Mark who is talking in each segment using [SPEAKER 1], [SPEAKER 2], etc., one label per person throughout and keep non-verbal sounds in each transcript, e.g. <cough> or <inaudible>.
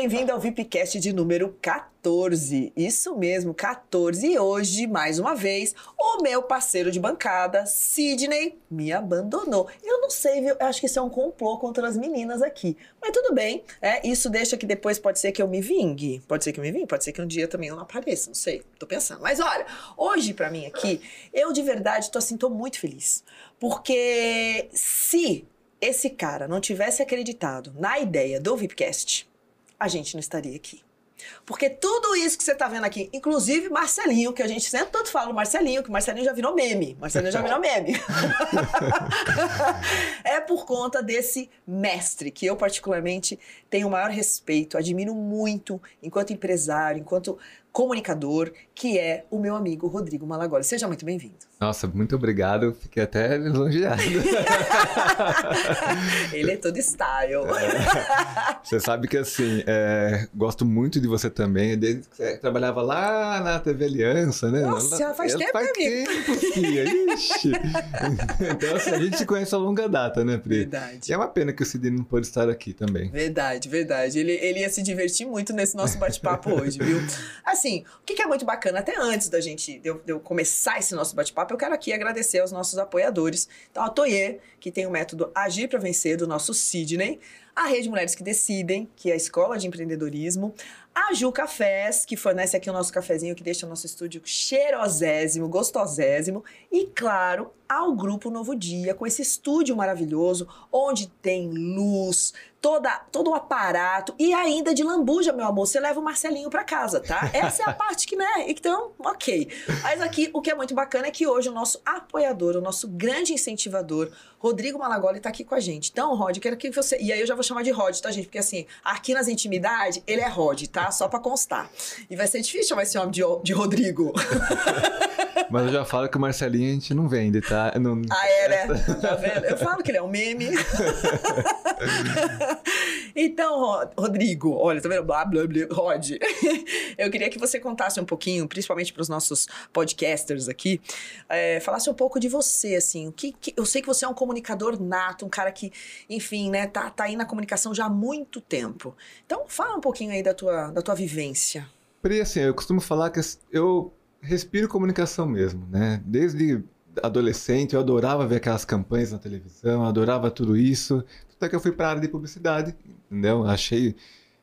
[SPEAKER 1] bem-vindo ao VIPcast de número 14. Isso mesmo, 14. E hoje, mais uma vez, o meu parceiro de bancada, Sidney, me abandonou. Eu não sei, viu? Eu acho que isso é um complô contra as meninas aqui. Mas tudo bem, é, isso deixa que depois pode ser que eu me vingue. Pode ser que eu me vingue, pode ser que um dia também eu não apareça, não sei. Tô pensando. Mas olha, hoje para mim aqui, eu de verdade tô assim, tô muito feliz. Porque se esse cara não tivesse acreditado na ideia do VIPcast, a gente não estaria aqui. Porque tudo isso que você está vendo aqui, inclusive Marcelinho, que a gente sempre tanto fala Marcelinho, que Marcelinho já virou meme. Marcelinho já virou meme. <laughs> é por conta desse mestre, que eu particularmente tenho o maior respeito, admiro muito enquanto empresário, enquanto comunicador, que é o meu amigo Rodrigo Malagoli. Seja muito bem-vindo.
[SPEAKER 2] Nossa, muito obrigado. Fiquei até lisonjeado. <laughs>
[SPEAKER 1] Ele é todo style.
[SPEAKER 2] É. Você sabe que, assim, é, gosto muito de você também. Desde que você trabalhava lá na TV Aliança, né?
[SPEAKER 1] Nossa, faz tempo,
[SPEAKER 2] faz
[SPEAKER 1] amigo.
[SPEAKER 2] tempo, filha. Ixi. Então, assim, a gente se conhece a longa data, né, Pri?
[SPEAKER 1] Verdade.
[SPEAKER 2] E é uma pena que o Sidney não pôde estar aqui também.
[SPEAKER 1] Verdade, verdade. Ele, ele ia se divertir muito nesse nosso bate-papo hoje, viu? Assim, o que, que é muito bacana, até antes da gente, de eu, de eu começar esse nosso bate-papo, eu quero aqui agradecer aos nossos apoiadores. Então, a Toye, que tem o método Agir para Vencer, do nosso Sidney. A Rede Mulheres que Decidem, que é a escola de empreendedorismo. A Ju Cafés, que fornece aqui o nosso cafezinho, que deixa o nosso estúdio cheirosésimo, gostosésimo. E, claro, ao Grupo Novo Dia, com esse estúdio maravilhoso, onde tem luz, toda, todo o aparato e ainda de lambuja, meu amor. Você leva o Marcelinho para casa, tá? Essa é a parte que, né? Então, ok. Mas aqui, o que é muito bacana é que hoje o nosso apoiador, o nosso grande incentivador, Rodrigo Malagoli, tá aqui com a gente. Então, Rod, quero que você. E aí eu já vou chamar de Rod, tá, gente? Porque assim, aqui nas intimidades, ele é Rod, tá? Só pra constar. E vai ser difícil chamar esse homem de, de Rodrigo. <laughs>
[SPEAKER 2] Mas eu já falo que o Marcelinho a gente não vende, tá? Não...
[SPEAKER 1] Ah, é, né? Tá vendo? Eu falo que ele é um meme. <laughs> então, Rodrigo, olha, tá vendo? Blá, blá, blá, Rod. Eu queria que você contasse um pouquinho, principalmente para os nossos podcasters aqui, é, falasse um pouco de você, assim. O que, que, eu sei que você é um comunicador nato, um cara que, enfim, né, tá, tá aí na comunicação já há muito tempo. Então, fala um pouquinho aí da tua, da tua vivência.
[SPEAKER 2] Pri, assim, eu costumo falar que eu respiro comunicação mesmo, né? Desde adolescente, eu adorava ver aquelas campanhas na televisão, adorava tudo isso. Até que eu fui para a área de publicidade, entendeu? Achei.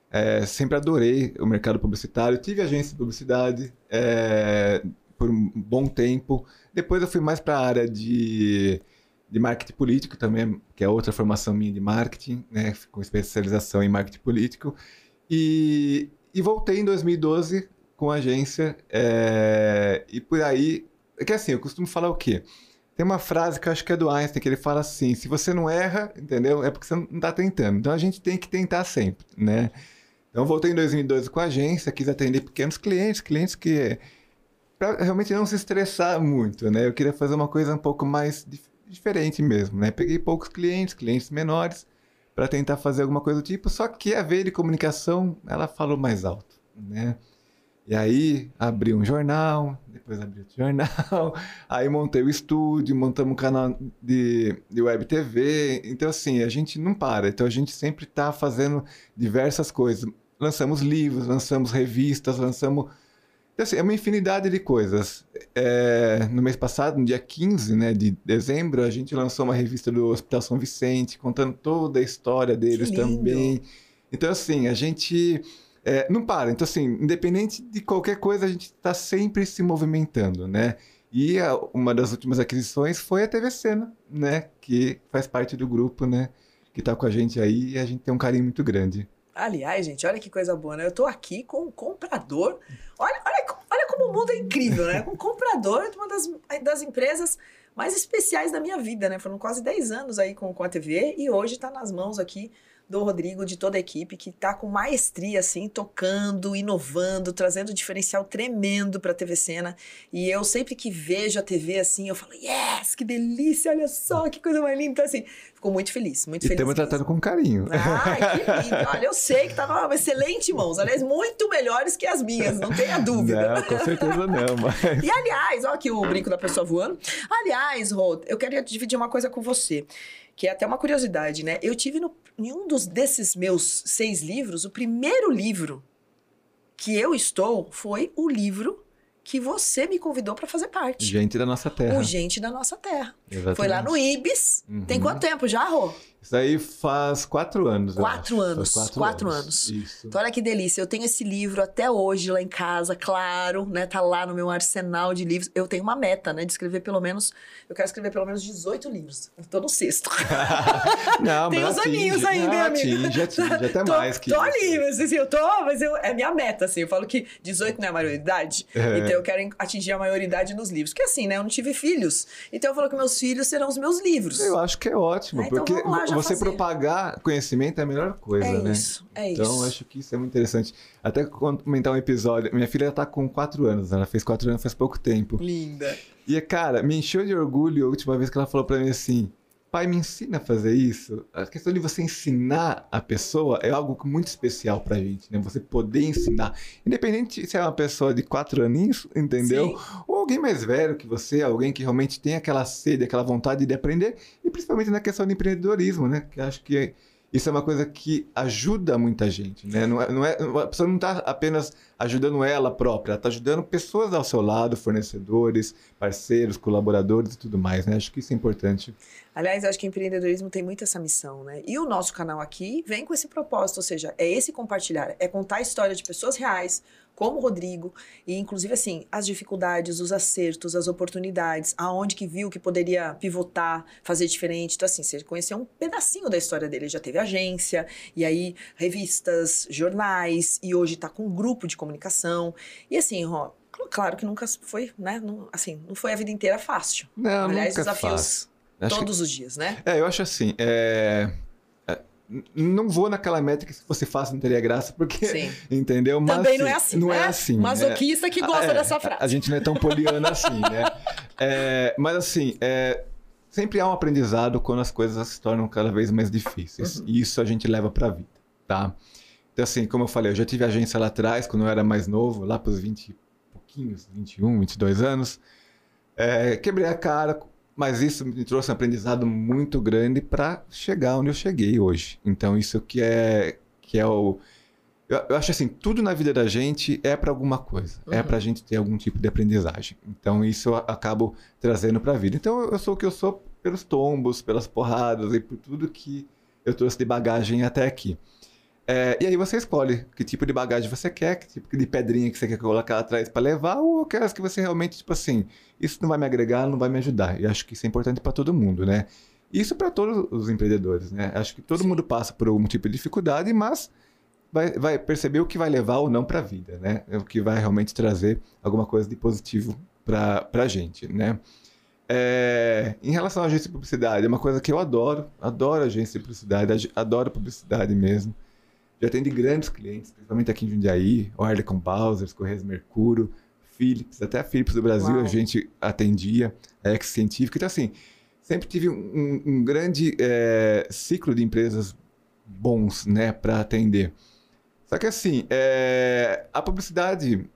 [SPEAKER 2] É, sempre adorei o mercado publicitário. Tive agência de publicidade é, por um bom tempo. Depois eu fui mais para a área de, de marketing político também, que é outra formação minha de marketing, né? Com especialização em marketing político. E, e voltei em 2012 com a agência. É, e por aí. É que assim, eu costumo falar o quê? Tem uma frase que eu acho que é do Einstein, que ele fala assim: se você não erra, entendeu? É porque você não está tentando. Então a gente tem que tentar sempre, né? Então voltei em 2012 com a agência, quis atender pequenos clientes, clientes que. Realmente não se estressar muito, né? Eu queria fazer uma coisa um pouco mais dif diferente mesmo, né? Peguei poucos clientes, clientes menores, para tentar fazer alguma coisa do tipo, só que a veia de comunicação, ela falou mais alto, né? E aí abri um jornal, depois abri outro <laughs> jornal, aí montei o estúdio, montamos um canal de, de web TV. Então, assim, a gente não para. Então, a gente sempre está fazendo diversas coisas. Lançamos livros, lançamos revistas, lançamos. Então, assim, é uma infinidade de coisas. É, no mês passado, no dia 15 né, de dezembro, a gente lançou uma revista do Hospital São Vicente, contando toda a história deles também. Então, assim, a gente é, não para. Então, assim, independente de qualquer coisa, a gente está sempre se movimentando, né? E a, uma das últimas aquisições foi a TV Cena, né? Que faz parte do grupo, né? Que está com a gente aí e a gente tem um carinho muito grande.
[SPEAKER 1] Aliás, gente, olha que coisa boa, né? Eu tô aqui com um comprador. Olha, olha, olha como o mundo é incrível, né? Um comprador de uma das, das empresas mais especiais da minha vida, né? Foram quase 10 anos aí com, com a TV e hoje está nas mãos aqui do Rodrigo, de toda a equipe, que está com maestria, assim, tocando, inovando, trazendo um diferencial tremendo para a TV Cena. E eu sempre que vejo a TV assim, eu falo, yes, que delícia, olha só, que coisa mais linda. Então, assim, fico muito feliz, muito
[SPEAKER 2] e
[SPEAKER 1] feliz.
[SPEAKER 2] Estamos tratando com carinho.
[SPEAKER 1] Ai, que lindo. Olha, eu sei que numa excelente mãos. Aliás, muito melhores que as minhas, não tenha dúvida.
[SPEAKER 2] Não, com certeza não, <laughs> mas...
[SPEAKER 1] E aliás, ó aqui o brinco da pessoa voando. Aliás, Rod, eu queria dividir uma coisa com você que é até uma curiosidade, né? Eu tive no, em um dos desses meus seis livros, o primeiro livro que eu estou foi o livro que você me convidou para fazer parte.
[SPEAKER 2] Gente da nossa terra.
[SPEAKER 1] O Gente da Nossa Terra.
[SPEAKER 2] Exatamente.
[SPEAKER 1] Foi lá no Ibis.
[SPEAKER 2] Uhum.
[SPEAKER 1] Tem quanto tempo já, Rô?
[SPEAKER 2] Isso aí faz quatro anos.
[SPEAKER 1] Quatro anos,
[SPEAKER 2] Faz
[SPEAKER 1] quatro anos.
[SPEAKER 2] Isso.
[SPEAKER 1] Então, olha que delícia. Eu tenho esse livro até hoje lá em casa, claro, né? Tá lá no meu arsenal de livros. Eu tenho uma meta, né? De escrever pelo menos. Eu quero escrever pelo menos 18 livros. Eu tô no sexto. <laughs> <laughs>
[SPEAKER 2] Não,
[SPEAKER 1] Tem uns
[SPEAKER 2] atinge.
[SPEAKER 1] aninhos ainda,
[SPEAKER 2] Não,
[SPEAKER 1] amigo?
[SPEAKER 2] Atinge, atinge, até <laughs>
[SPEAKER 1] tô,
[SPEAKER 2] mais que
[SPEAKER 1] Tô
[SPEAKER 2] isso.
[SPEAKER 1] ali, mas assim, eu tô, mas eu, é minha meta, assim. Eu falo que 18 não é a maioridade.
[SPEAKER 2] É.
[SPEAKER 1] Então eu quero atingir a maioridade nos livros. Porque assim, né? Eu não tive filhos. Então eu falo que meus filhos serão os meus livros.
[SPEAKER 2] Eu acho que é ótimo,
[SPEAKER 1] Ah, então
[SPEAKER 2] porque
[SPEAKER 1] vamos lá já
[SPEAKER 2] você propagar conhecimento é a melhor coisa,
[SPEAKER 1] É
[SPEAKER 2] né?
[SPEAKER 1] isso, é
[SPEAKER 2] Então,
[SPEAKER 1] isso.
[SPEAKER 2] acho que isso é muito interessante. Até comentar um episódio. Minha filha tá com 4 anos, ela fez 4 anos faz pouco tempo.
[SPEAKER 1] Linda.
[SPEAKER 2] E, cara, me encheu de orgulho a última vez que ela falou pra mim assim: pai, me ensina a fazer isso. A questão de você ensinar a pessoa é algo muito especial pra gente, né? Você poder ensinar. Independente se é uma pessoa de 4 aninhos, entendeu?
[SPEAKER 1] Sim.
[SPEAKER 2] Ou alguém mais velho que você, alguém que realmente tem aquela sede, aquela vontade de aprender, e principalmente na questão do empreendedorismo, né? Que acho que isso é uma coisa que ajuda muita gente, né? Não é, não é, a pessoa não está apenas ajudando ela própria, ela está ajudando pessoas ao seu lado, fornecedores, parceiros, colaboradores e tudo mais, né? Acho que isso é importante.
[SPEAKER 1] Aliás, acho que empreendedorismo tem muito essa missão, né? E o nosso canal aqui vem com esse propósito, ou seja, é esse compartilhar, é contar a história de pessoas reais, como o Rodrigo, e inclusive assim, as dificuldades, os acertos, as oportunidades, aonde que viu que poderia pivotar, fazer diferente. Então assim, você conheceu um pedacinho da história dele, Ele já teve agência, e aí revistas, jornais, e hoje tá com um grupo de comunicação. E assim, ó, claro que nunca foi, né? Não, assim, não foi a vida inteira fácil.
[SPEAKER 2] Não,
[SPEAKER 1] Aliás,
[SPEAKER 2] nunca é
[SPEAKER 1] desafios.
[SPEAKER 2] Acho que-
[SPEAKER 1] todos os dias, né?
[SPEAKER 2] É, eu acho assim, é... é, Não vou naquela métrica que se fosse fácil não teria graça, porque,
[SPEAKER 1] Sim. <laughs>
[SPEAKER 2] entendeu? Mas,
[SPEAKER 1] Também não é assim,
[SPEAKER 2] Não
[SPEAKER 1] né?
[SPEAKER 2] é assim.
[SPEAKER 1] Masoquista que gosta
[SPEAKER 2] É,
[SPEAKER 1] dessa frase.
[SPEAKER 2] A gente não é tão poliana assim, né? <laughs> É, mas assim, é, sempre há um aprendizado quando as coisas se tornam cada vez mais difíceis.
[SPEAKER 1] Uhum.
[SPEAKER 2] E isso a gente leva pra vida, tá? Então assim, como eu falei, eu já tive agência lá atrás, quando eu era mais novo, lá pros 20 e pouquinhos, 21, 22 anos. É, quebrei a cara, mas isso me trouxe um aprendizado muito grande para chegar onde eu cheguei hoje. Então isso que é que é o eu, eu acho assim, tudo na vida da gente é para alguma coisa, é
[SPEAKER 1] Uhum.
[SPEAKER 2] para a gente ter algum tipo de aprendizagem. Então isso eu acabo trazendo para a vida. Então eu sou o que eu sou pelos tombos, pelas porradas e por tudo que eu trouxe de bagagem até aqui. É, e aí você escolhe que tipo de bagagem você quer, que tipo de pedrinha que você quer colocar atrás para levar, ou aquelas que você realmente, tipo assim, isso não vai me agregar, não vai me ajudar. E acho que isso é importante para todo mundo, né? Isso para todos os empreendedores, né? Acho que todo
[SPEAKER 1] Sim.
[SPEAKER 2] mundo passa por algum tipo de dificuldade, mas vai, vai perceber o que vai levar ou não para a vida, né? É o que vai realmente trazer alguma coisa de positivo para a gente, né? É, em relação à agência de publicidade, é uma coisa que eu adoro, adoro agência de publicidade, adoro publicidade mesmo. Já atendi grandes clientes, principalmente aqui em Jundiaí, Arlecon Bowser, Correios Mercúrio, Philips, até a Philips do Brasil
[SPEAKER 1] Uau.
[SPEAKER 2] a gente atendia, a Ex Científica. Então, assim, sempre tive um, um grande é, ciclo de empresas bons, né, para atender. Só que, assim, é, a publicidade,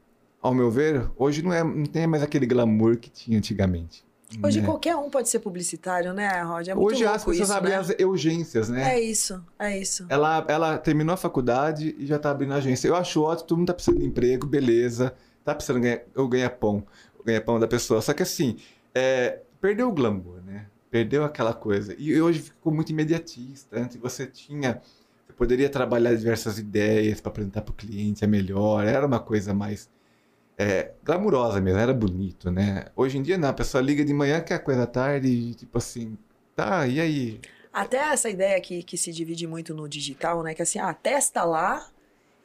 [SPEAKER 2] ao meu ver, hoje não, é, não tem mais aquele glamour que tinha antigamente.
[SPEAKER 1] Hoje
[SPEAKER 2] né?
[SPEAKER 1] qualquer um pode ser publicitário, né, Rod? É
[SPEAKER 2] Hoje as pessoas
[SPEAKER 1] isso,
[SPEAKER 2] abrem
[SPEAKER 1] né?
[SPEAKER 2] as urgências, né?
[SPEAKER 1] É isso, é isso.
[SPEAKER 2] Ela, ela terminou a faculdade e já tá abrindo a agência. Eu acho ótimo, todo mundo tá precisando de emprego, beleza. Tá precisando ganhar, eu ganhar pão, o ganha-pão da pessoa. Só que assim, é, perdeu o glamour, né? Perdeu aquela coisa. E hoje ficou muito imediatista. Antes você tinha. Você poderia trabalhar diversas ideias para apresentar para o cliente, é melhor. Era uma coisa mais é, glamurosa mesmo, era bonito, né? Hoje em dia não, a pessoa liga de manhã, quer coisa à tarde, e tipo assim, tá, e aí?
[SPEAKER 1] Até essa ideia que, que se divide muito no digital, né? Que assim, ah, testa lá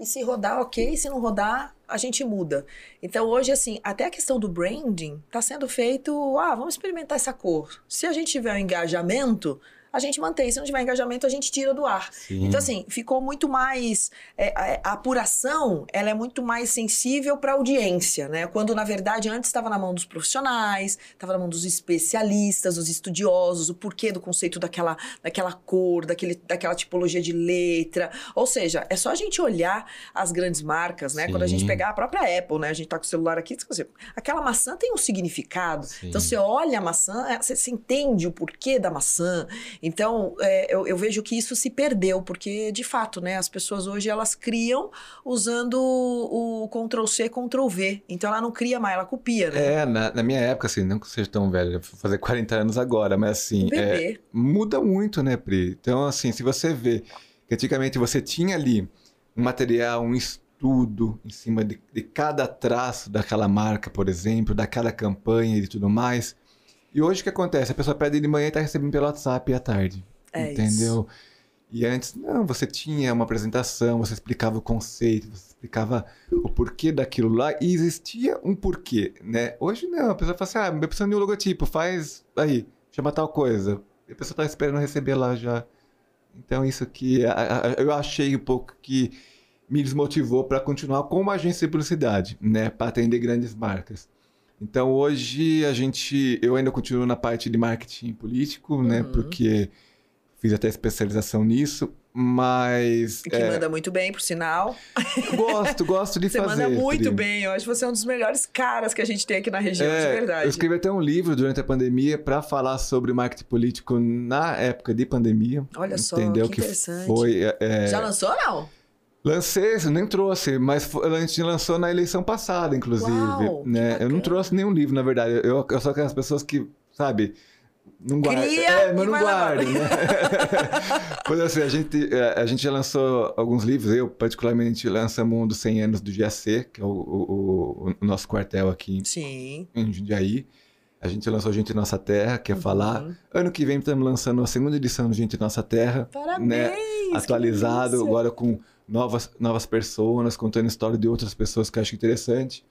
[SPEAKER 1] e se rodar, ok. Se não rodar, a gente muda. Então hoje, assim, até a questão do branding tá sendo feito, ah, vamos experimentar essa cor. Se a gente tiver um engajamento, a gente mantém. Se não tiver engajamento, a gente tira do ar.
[SPEAKER 2] Sim.
[SPEAKER 1] Então, assim, ficou muito mais. é, a, a apuração ela é muito mais sensível para a audiência, né? Quando, na verdade, antes estava na mão dos profissionais, estava na mão dos especialistas, dos estudiosos, o porquê do conceito daquela, daquela cor, daquele, daquela tipologia de letra. Ou seja, é só a gente olhar as grandes marcas, né? Quando a gente
[SPEAKER 2] Sim.
[SPEAKER 1] pegar a própria Apple, né? A gente tá com o celular aqui, você- aquela maçã tem um significado.
[SPEAKER 2] Sim.
[SPEAKER 1] Então, você olha a maçã, é, você, você entende o porquê da maçã. Então, é, eu, eu, vejo que isso se perdeu, porque, de fato, né, as pessoas hoje, elas criam usando o, Ctrl-C, Ctrl-V. Então, ela não cria mais, ela copia, né?
[SPEAKER 2] É, na, na, minha época, assim, não que seja tão velho, vou fazer 40 anos agora, mas assim, é, muda muito, né, Pri? Então, assim, se você vê que antigamente você tinha ali um material, um estudo em cima de, de cada traço daquela marca, por exemplo, daquela campanha e tudo mais. E hoje o que acontece? A pessoa pede de manhã e está recebendo pelo WhatsApp à tarde. É entendeu? Isso. E antes, não, você tinha uma apresentação, você explicava o conceito, você explicava o porquê daquilo lá e existia um porquê, né? Hoje não, a pessoa fala assim, ah, eu preciso de um logotipo, faz aí, chama tal coisa. E a pessoa está esperando receber lá já. Então isso que eu achei um pouco que me desmotivou para continuar com uma agência de publicidade, né, para atender grandes marcas. Então hoje a gente, eu ainda continuo na parte de marketing político, né, uhum. né, porque fiz até especialização nisso, mas
[SPEAKER 1] que é... manda muito bem, por sinal.
[SPEAKER 2] Gosto, gosto de
[SPEAKER 1] você <laughs>
[SPEAKER 2] fazer.
[SPEAKER 1] Você manda muito bem. Eu acho que você é um dos melhores caras que a gente tem aqui na região, é, de verdade.
[SPEAKER 2] Eu escrevi até um livro durante a pandemia para falar sobre marketing político na época de pandemia.
[SPEAKER 1] Olha só, entendeu? que interessante.
[SPEAKER 2] Que foi,
[SPEAKER 1] é... Já lançou ou não?
[SPEAKER 2] Lancei, nem trouxe, mas a gente lançou na eleição passada, inclusive. Uau, né? Eu não trouxe nenhum livro, na verdade. Eu, eu sou aquelas pessoas que, sabe, não guarda.
[SPEAKER 1] Cria é,
[SPEAKER 2] mas não guarda, né? <laughs> pois assim, a gente, é, a gente já lançou alguns livros, eu particularmente lançamos um dos 100 anos do GAC, que é o, o, o nosso quartel aqui
[SPEAKER 1] Sim.
[SPEAKER 2] em Jundiaí. A gente lançou Gente Nossa Terra, que é uhum. falar. Ano que vem estamos lançando a segunda edição do Gente Nossa Terra.
[SPEAKER 1] Parabéns!
[SPEAKER 2] Né? Atualizado, agora com novas, novas pessoas, contando história de outras pessoas que eu acho interessante.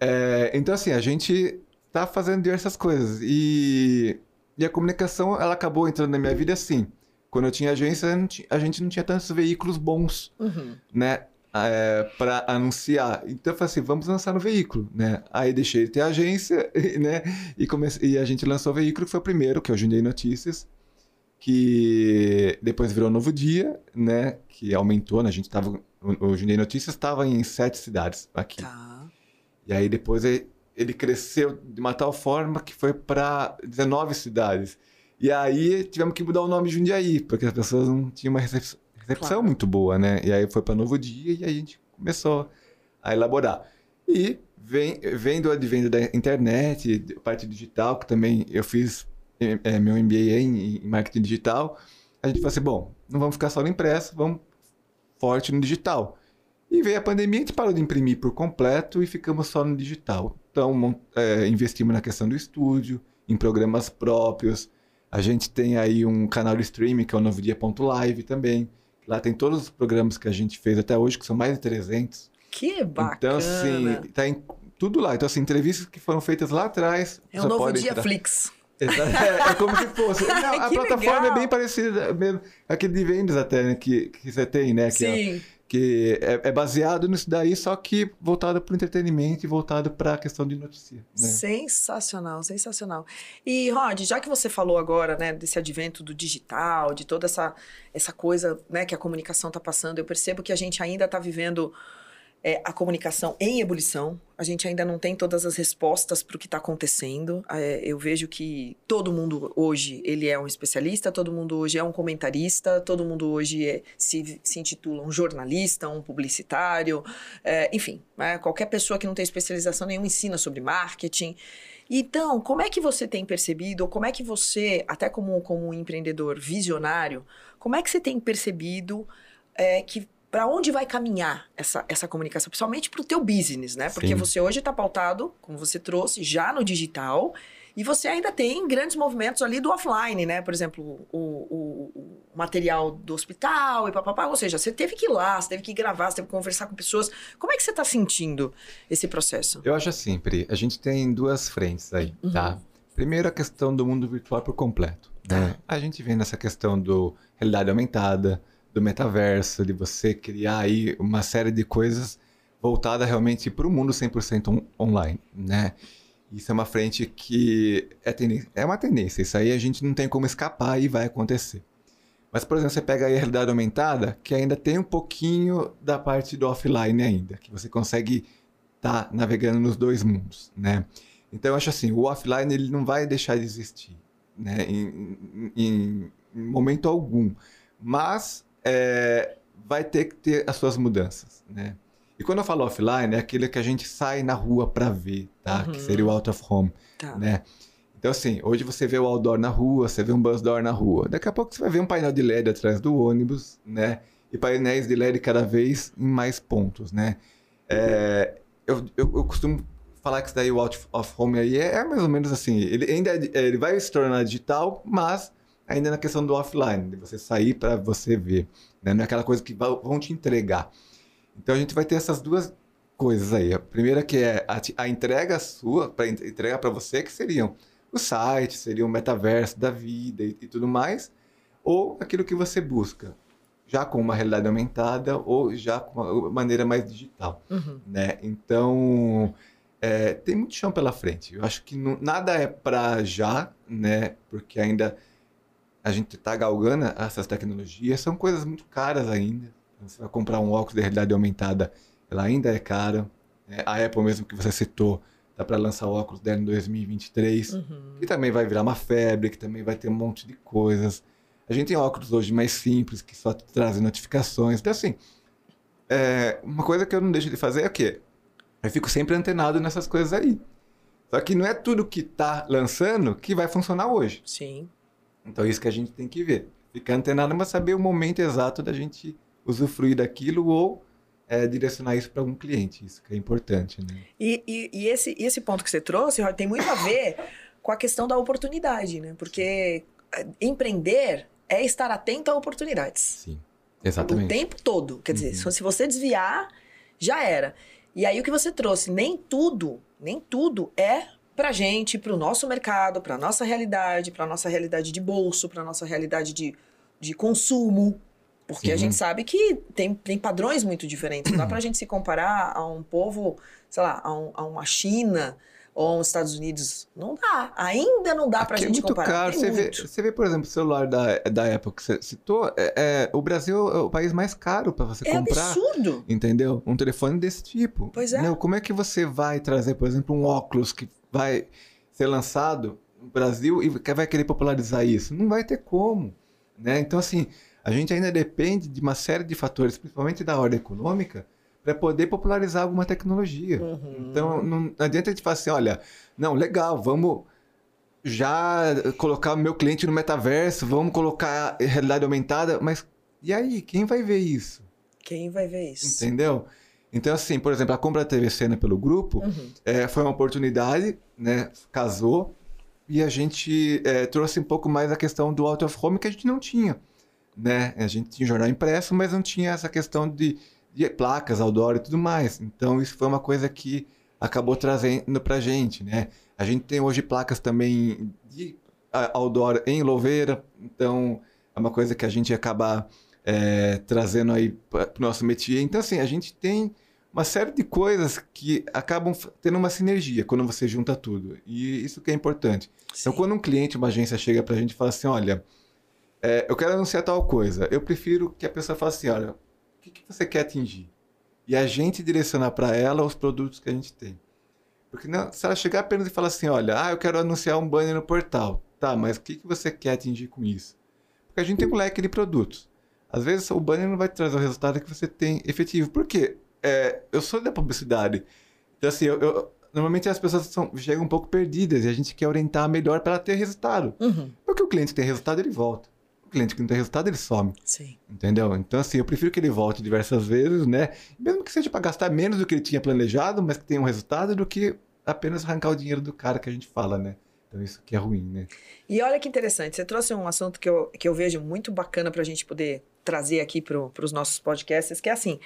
[SPEAKER 2] É, então, assim, a gente tá fazendo diversas coisas. E, e a comunicação, ela acabou entrando na minha vida assim. Quando eu tinha agência, a gente não tinha tantos veículos bons, uhum. né? É, para anunciar. Então eu falei assim, vamos lançar no veículo, né? Aí deixei de ter agência, <laughs> né? E, comecei, e a gente lançou o veículo, que foi o primeiro, que é o Jundiaí Notícias que depois virou Novo Dia, né? Que aumentou, né? A gente tava. O, o Jundiaí Notícias estava em sete cidades aqui. Tá. E aí depois ele, ele cresceu de uma tal forma que foi para 19 cidades. E aí tivemos que mudar o nome Jundiaí, porque as pessoas não tinham uma recepção, recepção claro. muito boa, né? E aí foi para Novo Dia e aí a gente começou a elaborar. E vem, vem do advento da internet, parte digital, que também eu fiz é, meu MBA em, em marketing digital, a gente falou assim, bom, não vamos ficar só no impresso, vamos forte no digital. E veio a pandemia, a gente parou de imprimir por completo e ficamos só no digital. Então, é, investimos na questão do estúdio, em programas próprios. A gente tem aí um canal de streaming, que é o novodia.live também. Lá tem todos os programas que a gente fez até hoje, que são mais de 300.
[SPEAKER 1] Que bacana!
[SPEAKER 2] Então, assim, tá em tudo lá. Então, assim, entrevistas que foram feitas lá atrás.
[SPEAKER 1] É o Novo Dia entrar. <laughs>
[SPEAKER 2] É, é, como se fosse. <laughs> Não, a plataforma legal. é bem parecida, mesmo, aquele de vendas até, né, que, que você tem, né? Que,
[SPEAKER 1] Sim.
[SPEAKER 2] É, que é, é, baseado nisso daí, só que voltado para o entretenimento e voltado para a questão de notícia. Né?
[SPEAKER 1] Sensacional, sensacional. E, Rod, já que você falou agora, né, desse advento do digital, de toda essa, essa coisa, né, que a comunicação está passando, eu percebo que a gente ainda está vivendo é, a comunicação em ebulição. A gente ainda não tem todas as respostas para o que está acontecendo. É, eu vejo que todo mundo hoje ele é um especialista, todo mundo hoje é um comentarista, todo mundo hoje é, se, se intitula um jornalista, um publicitário, é, enfim, né? qualquer pessoa que não tem especialização nenhuma ensina sobre marketing. Então, como é que você tem percebido, ou como é que você, até como, como um empreendedor visionário, como é que você tem percebido é, que para onde vai caminhar essa, essa comunicação, principalmente para o teu business, né? Porque Sim. você hoje está pautado, como você trouxe, já no digital, e você ainda tem grandes movimentos ali do offline, né? Por exemplo, o, o, o material do hospital e papapá. Ou seja, você teve que ir lá, você teve que gravar, você teve que conversar com pessoas. Como é que você está sentindo esse processo?
[SPEAKER 2] Eu acho assim, Pri, a gente tem duas frentes aí, uhum. tá? Primeiro, a questão do mundo virtual por completo. Né? Tá. A gente vem nessa questão do realidade aumentada, do metaverso, de você criar aí uma série de coisas voltada realmente para o mundo 100% on online, né? Isso é uma frente que é, é uma tendência, isso aí a gente não tem como escapar e vai acontecer. Mas, por exemplo, você pega a realidade aumentada, que ainda tem um pouquinho da parte do offline ainda, que você consegue estar tá navegando nos dois mundos, né? Então, eu acho assim, o offline ele não vai deixar de existir, né? Em, em, em momento algum. Mas é, vai ter que ter as suas mudanças, né? E quando eu falo offline, é aquele que a gente sai na rua para ver, tá?
[SPEAKER 1] Uhum.
[SPEAKER 2] Que seria o out of home,
[SPEAKER 1] Tá.
[SPEAKER 2] né? Então, assim, hoje você vê o outdoor na rua, você vê um bus door na rua. Daqui a pouco você vai ver um painel de LED atrás do ônibus, né? E painéis de LED cada vez em mais pontos, né? É, eu, eu, eu costumo falar que isso daí, o out of home aí, é, é mais ou menos assim. Ele ainda é- ele vai se tornar digital, mas ainda na questão do offline, de você sair para você ver. Né? Não é aquela coisa que vão te entregar. Então a gente vai ter essas duas coisas aí. A primeira que é a, a entrega sua, para entregar para você, que seriam o site, seria o metaverso da vida e, e tudo mais, ou aquilo que você busca, já com uma realidade aumentada ou já com uma maneira mais digital
[SPEAKER 1] Uhum.
[SPEAKER 2] né? Então, é, tem muito chão pela frente. Eu acho que não- nada é para já, né? Porque ainda a gente está galgando essas tecnologias, são coisas muito caras ainda. Então, Você vai comprar um óculos de realidade aumentada, ela ainda é cara. né? A Apple mesmo que você citou, tá para lançar o óculos dela em 2023
[SPEAKER 1] Uhum.
[SPEAKER 2] que também vai virar uma febre, que também vai ter um monte de coisas. A gente tem óculos hoje mais simples, que só trazem notificações. Então, assim, é, uma coisa que eu não deixo de fazer é o quê? Eu fico sempre antenado nessas coisas aí. Só que não é tudo que tá lançando que vai funcionar hoje.
[SPEAKER 1] Sim.
[SPEAKER 2] Então, isso que a gente tem que ver. Ficar antenado, mas saber o momento exato da gente usufruir daquilo ou é, direcionar isso para algum cliente. Isso que é importante, né?
[SPEAKER 1] E, e, e esse, esse ponto que você trouxe, Roy, tem muito a ver com a questão da oportunidade, né? Porque eh, empreender é estar atento a oportunidades.
[SPEAKER 2] Sim.
[SPEAKER 1] O
[SPEAKER 2] Exatamente.
[SPEAKER 1] tempo todo. Quer dizer,
[SPEAKER 2] Uhum.
[SPEAKER 1] se você desviar, já era. E aí o que você trouxe, nem tudo, nem tudo é pra gente, pro nosso mercado, pra nossa realidade, pra nossa realidade de bolso, pra nossa realidade de, de consumo. Porque a gente sabe que tem, tem padrões muito diferentes. Não dá pra gente se comparar a um povo, sei lá, a, um- a uma China ou a uns Estados Unidos. Não dá. Ainda não dá pra
[SPEAKER 2] Aqui é
[SPEAKER 1] gente
[SPEAKER 2] muito
[SPEAKER 1] comparar.
[SPEAKER 2] caro. Você vê,
[SPEAKER 1] muito.
[SPEAKER 2] você vê, por exemplo, o celular da, da Apple que você citou. é- é, o Brasil é o país mais caro para você
[SPEAKER 1] É
[SPEAKER 2] comprar.
[SPEAKER 1] absurdo.
[SPEAKER 2] Entendeu? Um telefone desse tipo.
[SPEAKER 1] Pois é.
[SPEAKER 2] Entendeu? Como é que você vai trazer, por exemplo, um óculos que vai ser lançado no Brasil e vai querer popularizar isso? Não vai ter como. Né? Então, assim, a gente ainda depende de uma série de fatores, principalmente da ordem econômica, para poder popularizar alguma tecnologia.
[SPEAKER 1] Uhum.
[SPEAKER 2] Então, não adianta a gente falar assim, olha, não, legal, vamos já colocar o meu cliente no metaverso, vamos colocar realidade aumentada, mas e aí, quem vai ver isso?
[SPEAKER 1] Quem vai ver isso?
[SPEAKER 2] Entendeu? Então, assim, por exemplo, a compra da TV Cena pelo grupo
[SPEAKER 1] Uhum.
[SPEAKER 2] é, foi uma oportunidade, né? Casou e a gente é, trouxe um pouco mais a questão do out of home que a gente não tinha, né? A gente tinha jornal impresso, mas não tinha essa questão de, de placas, outdoor e tudo mais. Então, isso foi uma coisa que acabou trazendo pra gente, né? A gente tem hoje placas também de outdoor em Louveira, então é uma coisa que a gente acaba é, trazendo aí para o nosso métier. Então, assim, a gente tem uma série de coisas que acabam tendo uma sinergia quando você junta tudo. E isso que é importante. Então,
[SPEAKER 1] Sim.
[SPEAKER 2] quando um cliente, uma agência chega para a gente e fala assim, olha, é, eu quero anunciar tal coisa, eu prefiro que a pessoa fale assim, olha, o que, que você quer atingir? E a gente direcionar para ela os produtos que a gente tem. Porque não, se ela chegar apenas e falar assim, olha, ah, eu quero anunciar um banner no portal. Tá, mas o que, que você quer atingir com isso? Porque a gente tem um leque de produtos. Às vezes o banner não vai trazer o resultado que você tem efetivo. Por quê? É, eu sou da publicidade. Então, assim, eu, eu- normalmente as pessoas são, chegam um pouco perdidas e a gente quer orientar melhor para ter resultado.
[SPEAKER 1] Uhum.
[SPEAKER 2] Porque o cliente que tem resultado, ele volta. O cliente que não tem resultado, ele some.
[SPEAKER 1] Sim.
[SPEAKER 2] Entendeu? Então, assim, eu prefiro que ele volte diversas vezes, né? Mesmo que seja para gastar menos do que ele tinha planejado, mas que tenha um resultado, do que apenas arrancar o dinheiro do cara que a gente fala, né? Então, isso que é ruim, né?
[SPEAKER 1] E olha que interessante, você trouxe um assunto que eu, que eu vejo muito bacana para a gente poder trazer aqui para os nossos podcasts, que é assim,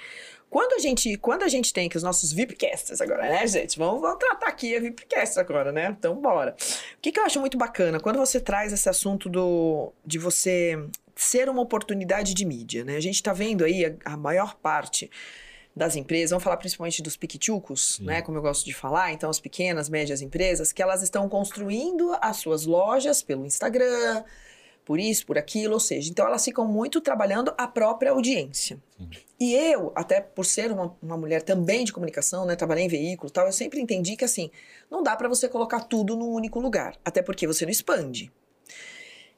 [SPEAKER 1] quando a gente, quando a gente tem que os nossos VIPcasts agora, né, gente? Vamos, vamos tratar aqui a VIPcast agora, né? Então, bora. O que, que eu acho muito bacana, quando você traz esse assunto do, de você ser uma oportunidade de mídia, né? A gente está vendo aí a, a maior parte das empresas, vamos falar principalmente dos piquitucos, né, como eu gosto de falar, então as pequenas, médias empresas, que elas estão construindo as suas lojas pelo Instagram, por isso, por aquilo, ou seja, então elas ficam muito trabalhando a própria audiência.
[SPEAKER 2] Sim.
[SPEAKER 1] E eu, até por ser uma, uma mulher também de comunicação, né, trabalhei em veículo e tal, eu sempre entendi que assim, não dá para você colocar tudo num único lugar, até porque você não expande.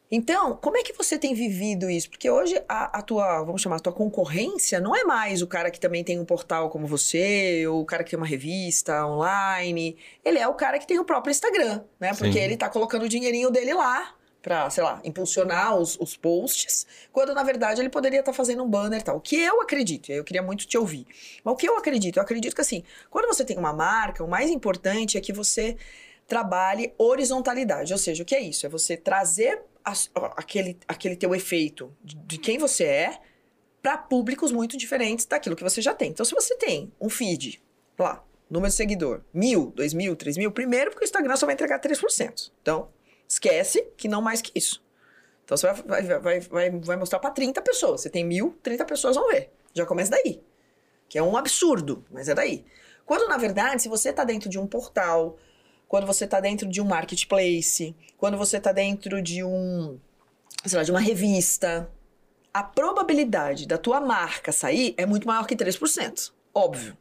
[SPEAKER 1] Então, como é que você tem vivido isso? Porque hoje a, a, tua, vamos chamar, a tua concorrência não é mais o cara que também tem um portal como você, ou o cara que tem uma revista online. Ele é o cara que tem o próprio Instagram, né? Porque Sim. ele tá colocando o dinheirinho dele lá para, sei lá, impulsionar os, os, posts, quando na verdade ele poderia estar tá fazendo um banner e tal. O que eu acredito, eu queria muito te ouvir. Mas o que eu acredito? Eu acredito que assim, quando você tem uma marca, o mais importante é que você trabalhe horizontalidade. Ou seja, o que é isso? É você trazer a, aquele, aquele teu efeito de, de quem você é para públicos muito diferentes daquilo que você já tem. Então, se você tem um feed lá, número de seguidor, mil, dois mil, três mil, primeiro porque o Instagram só vai entregar 3%. Então, esquece que não mais que isso. Então, você vai, vai, vai, vai, mostrar para 30 pessoas. Você tem mil, 30 pessoas vão ver. Já começa daí. Que é um absurdo, mas é daí. Quando, na verdade, se você está dentro de um portal, quando você está dentro de um marketplace, quando você está dentro de um, sei lá, de uma revista, a probabilidade da tua marca sair é muito maior que 3%. Óbvio.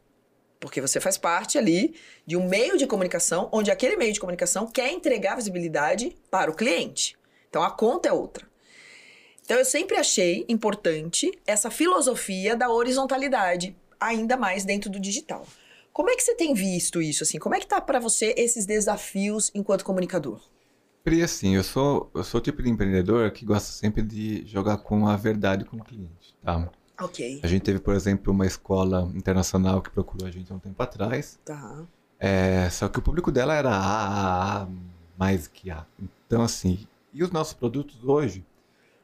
[SPEAKER 1] Porque você faz parte ali de um meio de comunicação onde aquele meio de comunicação quer entregar visibilidade para o cliente. Então a conta é outra. Então eu sempre achei importante essa filosofia da horizontalidade, ainda mais dentro do digital. Como é que você tem visto isso assim? Como é que tá para você esses desafios enquanto comunicador?
[SPEAKER 2] Pri, assim, eu sou, eu sou o tipo de empreendedor que gosta sempre de jogar com a verdade com o cliente, tá?
[SPEAKER 1] Ok.
[SPEAKER 2] A gente teve, por exemplo, uma escola internacional que procurou a gente há um tempo atrás.
[SPEAKER 1] Tá.
[SPEAKER 2] É, só que o público dela era A, A, A, mais que A. Então, assim, e os nossos produtos hoje,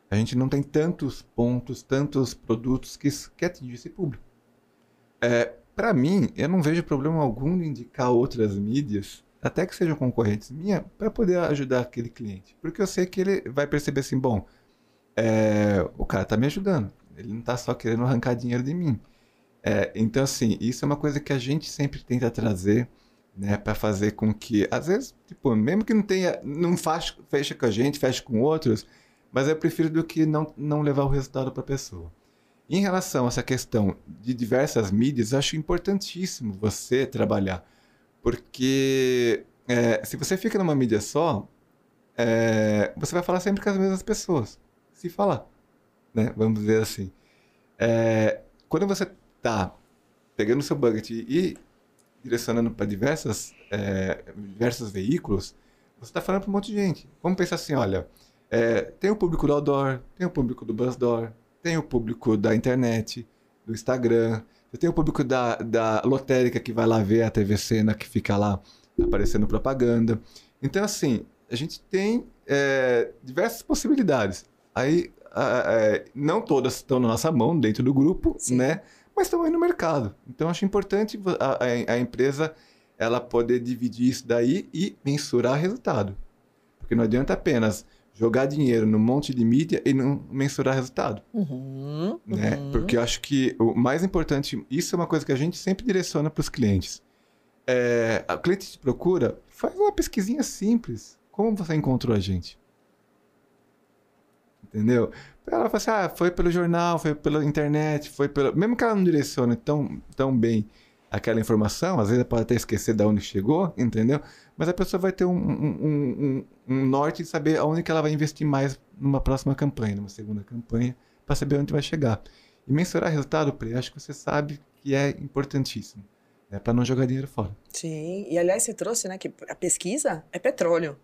[SPEAKER 2] a gente não tem tantos pontos, tantos produtos que, que atingem esse público. É, para mim, eu não vejo problema algum de indicar outras mídias, até que sejam concorrentes minha, para poder ajudar aquele cliente. Porque eu sei que ele vai perceber assim, bom, é, o cara tá me ajudando. Ele não tá só querendo arrancar dinheiro de mim. É, então, assim, isso é uma coisa que a gente sempre tenta trazer, né, para fazer com que, às vezes, tipo, mesmo que não tenha, não faz, fecha com a gente, fecha com outros, mas eu prefiro do que não, não levar o resultado para a pessoa. Em relação a essa questão de diversas mídias, eu acho importantíssimo você trabalhar. Porque é, se você fica numa mídia só, é, você vai falar sempre com as mesmas pessoas. Se falar. Né? Vamos dizer assim. É, quando você está pegando o seu budget e direcionando para diversas, é, diversos veículos, você está falando para um monte de gente. Vamos pensar assim, olha, é, tem o público do outdoor, tem o público do buzzdoor, tem o público da internet, do Instagram, você tem o público da, da lotérica que vai lá ver a TV Cena que fica lá aparecendo propaganda. Então, assim, a gente tem é, diversas possibilidades. Aí, é, não todas estão na nossa mão, dentro do grupo, Sim. né? Mas estão aí no mercado. Então, acho importante a, a, a empresa ela poder dividir isso daí e mensurar resultado. Porque não adianta apenas jogar dinheiro num monte de mídia e não mensurar resultado.
[SPEAKER 1] Uhum,
[SPEAKER 2] né? Uhum. Porque eu acho que o mais importante, isso é uma coisa que a gente sempre direciona para os clientes. É, o cliente te procura, faz uma pesquisinha simples. Como você encontrou a gente? Entendeu? Ela fala assim, ah, foi pelo jornal, foi pela internet, foi pelo... Mesmo que ela não direcione tão, tão bem aquela informação, às vezes pode até esquecer de onde chegou, entendeu? Mas a pessoa vai ter um, um, um, um norte de saber aonde que ela vai investir mais numa próxima campanha, numa segunda campanha, para saber onde vai chegar. E mensurar resultado, Pri, acho que você sabe que é importantíssimo, né, para não jogar dinheiro fora.
[SPEAKER 1] Sim, e aliás você trouxe né, que a pesquisa é petróleo.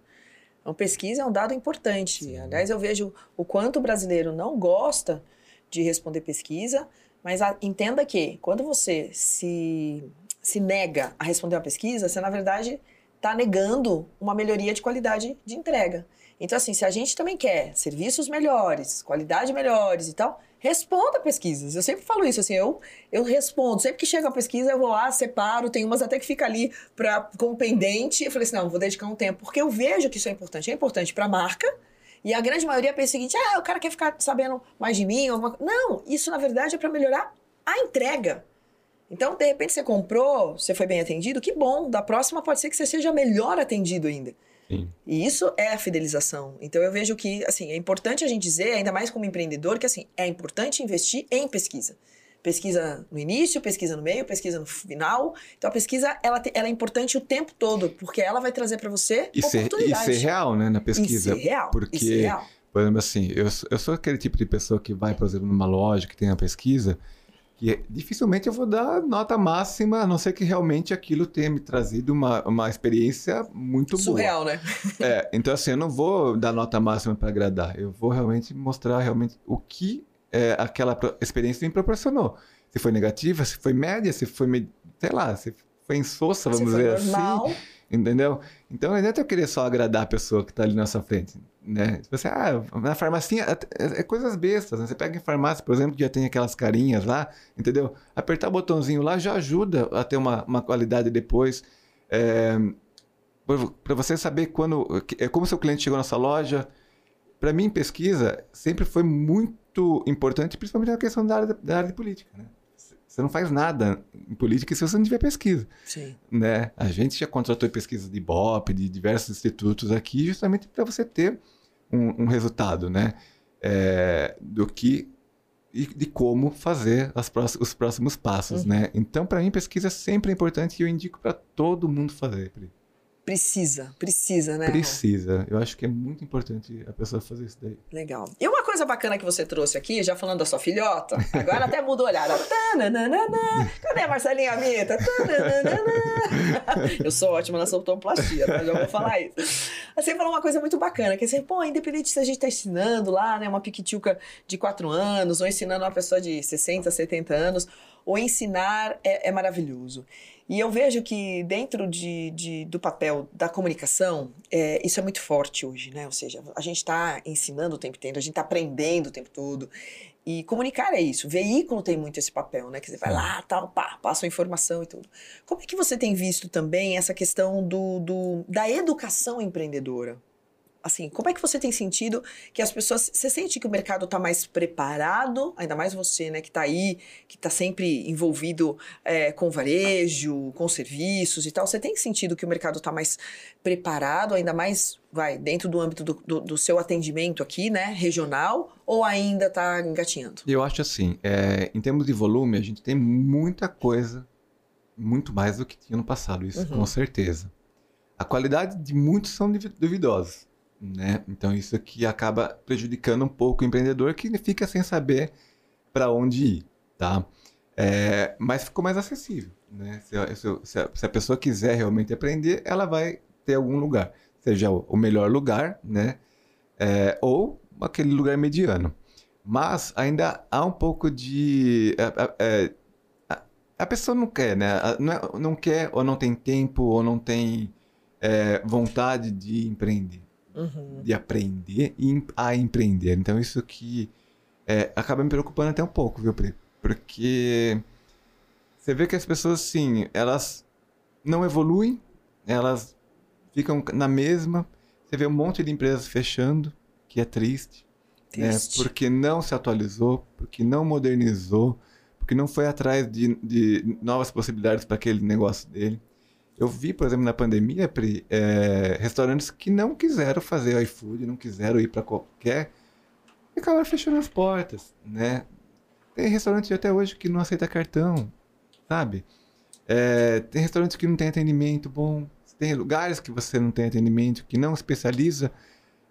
[SPEAKER 1] Então, pesquisa é um dado importante. Sim. Aliás, eu vejo o quanto o brasileiro não gosta de responder pesquisa, mas a, entenda que quando você se, se nega a responder uma pesquisa, você, na verdade, está negando uma melhoria de qualidade de entrega. Então, assim, se a gente também quer serviços melhores, qualidade melhores e tal, responda pesquisas. Eu sempre falo isso, assim, eu, eu respondo. Sempre que chega a pesquisa, eu vou lá, separo, tem umas até que fica ali pra, como pendente. Eu falei assim, não, vou dedicar um tempo, porque eu vejo que isso é importante. É importante para a marca, e a grande maioria pensa o seguinte: ah, o cara quer ficar sabendo mais de mim. Alguma... Não, isso na verdade é para melhorar a entrega. Então, de repente, você comprou, você foi bem atendido, que bom. Da próxima pode ser que você seja melhor atendido ainda.
[SPEAKER 2] Sim.
[SPEAKER 1] E isso é a fidelização. Então, eu vejo que, assim, é importante a gente dizer, ainda mais como empreendedor, que, assim, é importante investir em pesquisa pesquisa no início, pesquisa no meio, pesquisa no final. Então a pesquisa ela, te, ela é importante o tempo todo, porque ela vai trazer para você
[SPEAKER 2] e ser, e ser real, né, na pesquisa.
[SPEAKER 1] E ser real.
[SPEAKER 2] Porque,
[SPEAKER 1] ser real.
[SPEAKER 2] Por exemplo, assim, eu, eu sou aquele tipo de pessoa que vai, por exemplo, numa loja que tem a pesquisa, que dificilmente eu vou dar nota máxima, a não ser que realmente aquilo tenha me trazido uma, uma experiência muito
[SPEAKER 1] Surreal,
[SPEAKER 2] boa.
[SPEAKER 1] Surreal,
[SPEAKER 2] né? É, então assim, eu não vou dar nota máxima para agradar, eu vou realmente mostrar realmente o que é, aquela experiência me proporcionou. Se foi negativa, se foi média, se foi, sei lá, se foi insossa, vamos dizer
[SPEAKER 1] normal.
[SPEAKER 2] assim. Entendeu? Então não adianta eu querer só agradar a pessoa que está ali na sua frente. Né? Você, tipo assim, ah, na farmacinha é, é coisas bestas. Né? Você pega em farmácia, por exemplo, que já tem aquelas carinhas lá, entendeu? Apertar o botãozinho lá já ajuda a ter uma, uma qualidade depois. É, para você saber quando. É como seu cliente chegou na sua loja. Para mim, pesquisa sempre foi muito importante, principalmente na questão da área, da área de política. Né? Você não faz nada em política se você não tiver pesquisa.
[SPEAKER 1] Sim.
[SPEAKER 2] Né? A gente já contratou pesquisa de BOP, de diversos institutos aqui, justamente para você ter um, um resultado, né? É, do que e de como fazer próximos, os próximos passos, uhum. né? Então, para mim, pesquisa é sempre importante e eu indico para todo mundo fazer.
[SPEAKER 1] Precisa, precisa, né?
[SPEAKER 2] Precisa. Eu acho que é muito importante a pessoa fazer isso daí.
[SPEAKER 1] Legal. E uma coisa bacana que você trouxe aqui, já falando da sua filhota, agora até mudou o olhar. Cadê a Marcelinha Mita? Eu sou ótima na sonoplastia, tá? Já vou falar isso. Você falou uma coisa muito bacana, que é assim, pô, independente se a gente tá ensinando lá, né, uma piquitiuca de 4 anos, ou ensinando uma pessoa de 60, 70 anos, ou ensinar é, é maravilhoso. E eu vejo que dentro de, de do papel da comunicação, é, isso é muito forte hoje, né? Ou seja, a gente está ensinando o tempo todo, a gente está aprendendo o tempo todo. E comunicar é isso. Veículo tem muito esse papel, né? Que você vai lá, tal, pá, passa a informação e tudo. Como é que você tem visto também essa questão do, do da educação empreendedora? Assim, como é que você tem sentido que as pessoas. Você sente que o mercado está mais preparado, ainda mais você, né, que está aí, que está sempre envolvido é, com varejo, com serviços e tal. Você tem sentido que o mercado está mais preparado, ainda mais, vai, dentro do âmbito do, do, do seu atendimento aqui, né, regional, ou ainda está engatinhando?
[SPEAKER 2] Eu acho assim, é, em termos de volume, a gente tem muita coisa, muito mais do que tinha no passado, isso uhum. com certeza. A qualidade de muitos são duvidosos né? Então isso aqui acaba prejudicando um pouco o empreendedor que fica sem saber para onde ir, tá? É, mas ficou mais acessível, né? Se, se, a, se, a, pessoa quiser realmente aprender, ela vai ter algum lugar, seja o, o melhor lugar, né? É, ou aquele lugar mediano. Mas ainda há um pouco de é, é a, a, pessoa não quer, né? Não, é, não, quer ou não tem tempo ou não tem é, vontade de empreender uhum. de aprender a empreender. Então, isso que é, acaba me preocupando até um pouco, viu, Pri? Porque você vê que as pessoas, sim, elas não evoluem, elas ficam na mesma. Você vê um monte de empresas fechando, que é triste. Triste. Né? Porque não se atualizou, porque não modernizou, porque não foi atrás de, de novas possibilidades para aquele negócio dele. Eu vi, por exemplo, na pandemia, Pri, é, restaurantes que não quiseram fazer iFood, não quiseram ir para qualquer. E acabaram fechando as portas, né? Tem restaurantes até hoje que não aceita cartão, sabe? É, tem restaurantes que não tem atendimento bom. Tem lugares que você não tem atendimento, que não especializa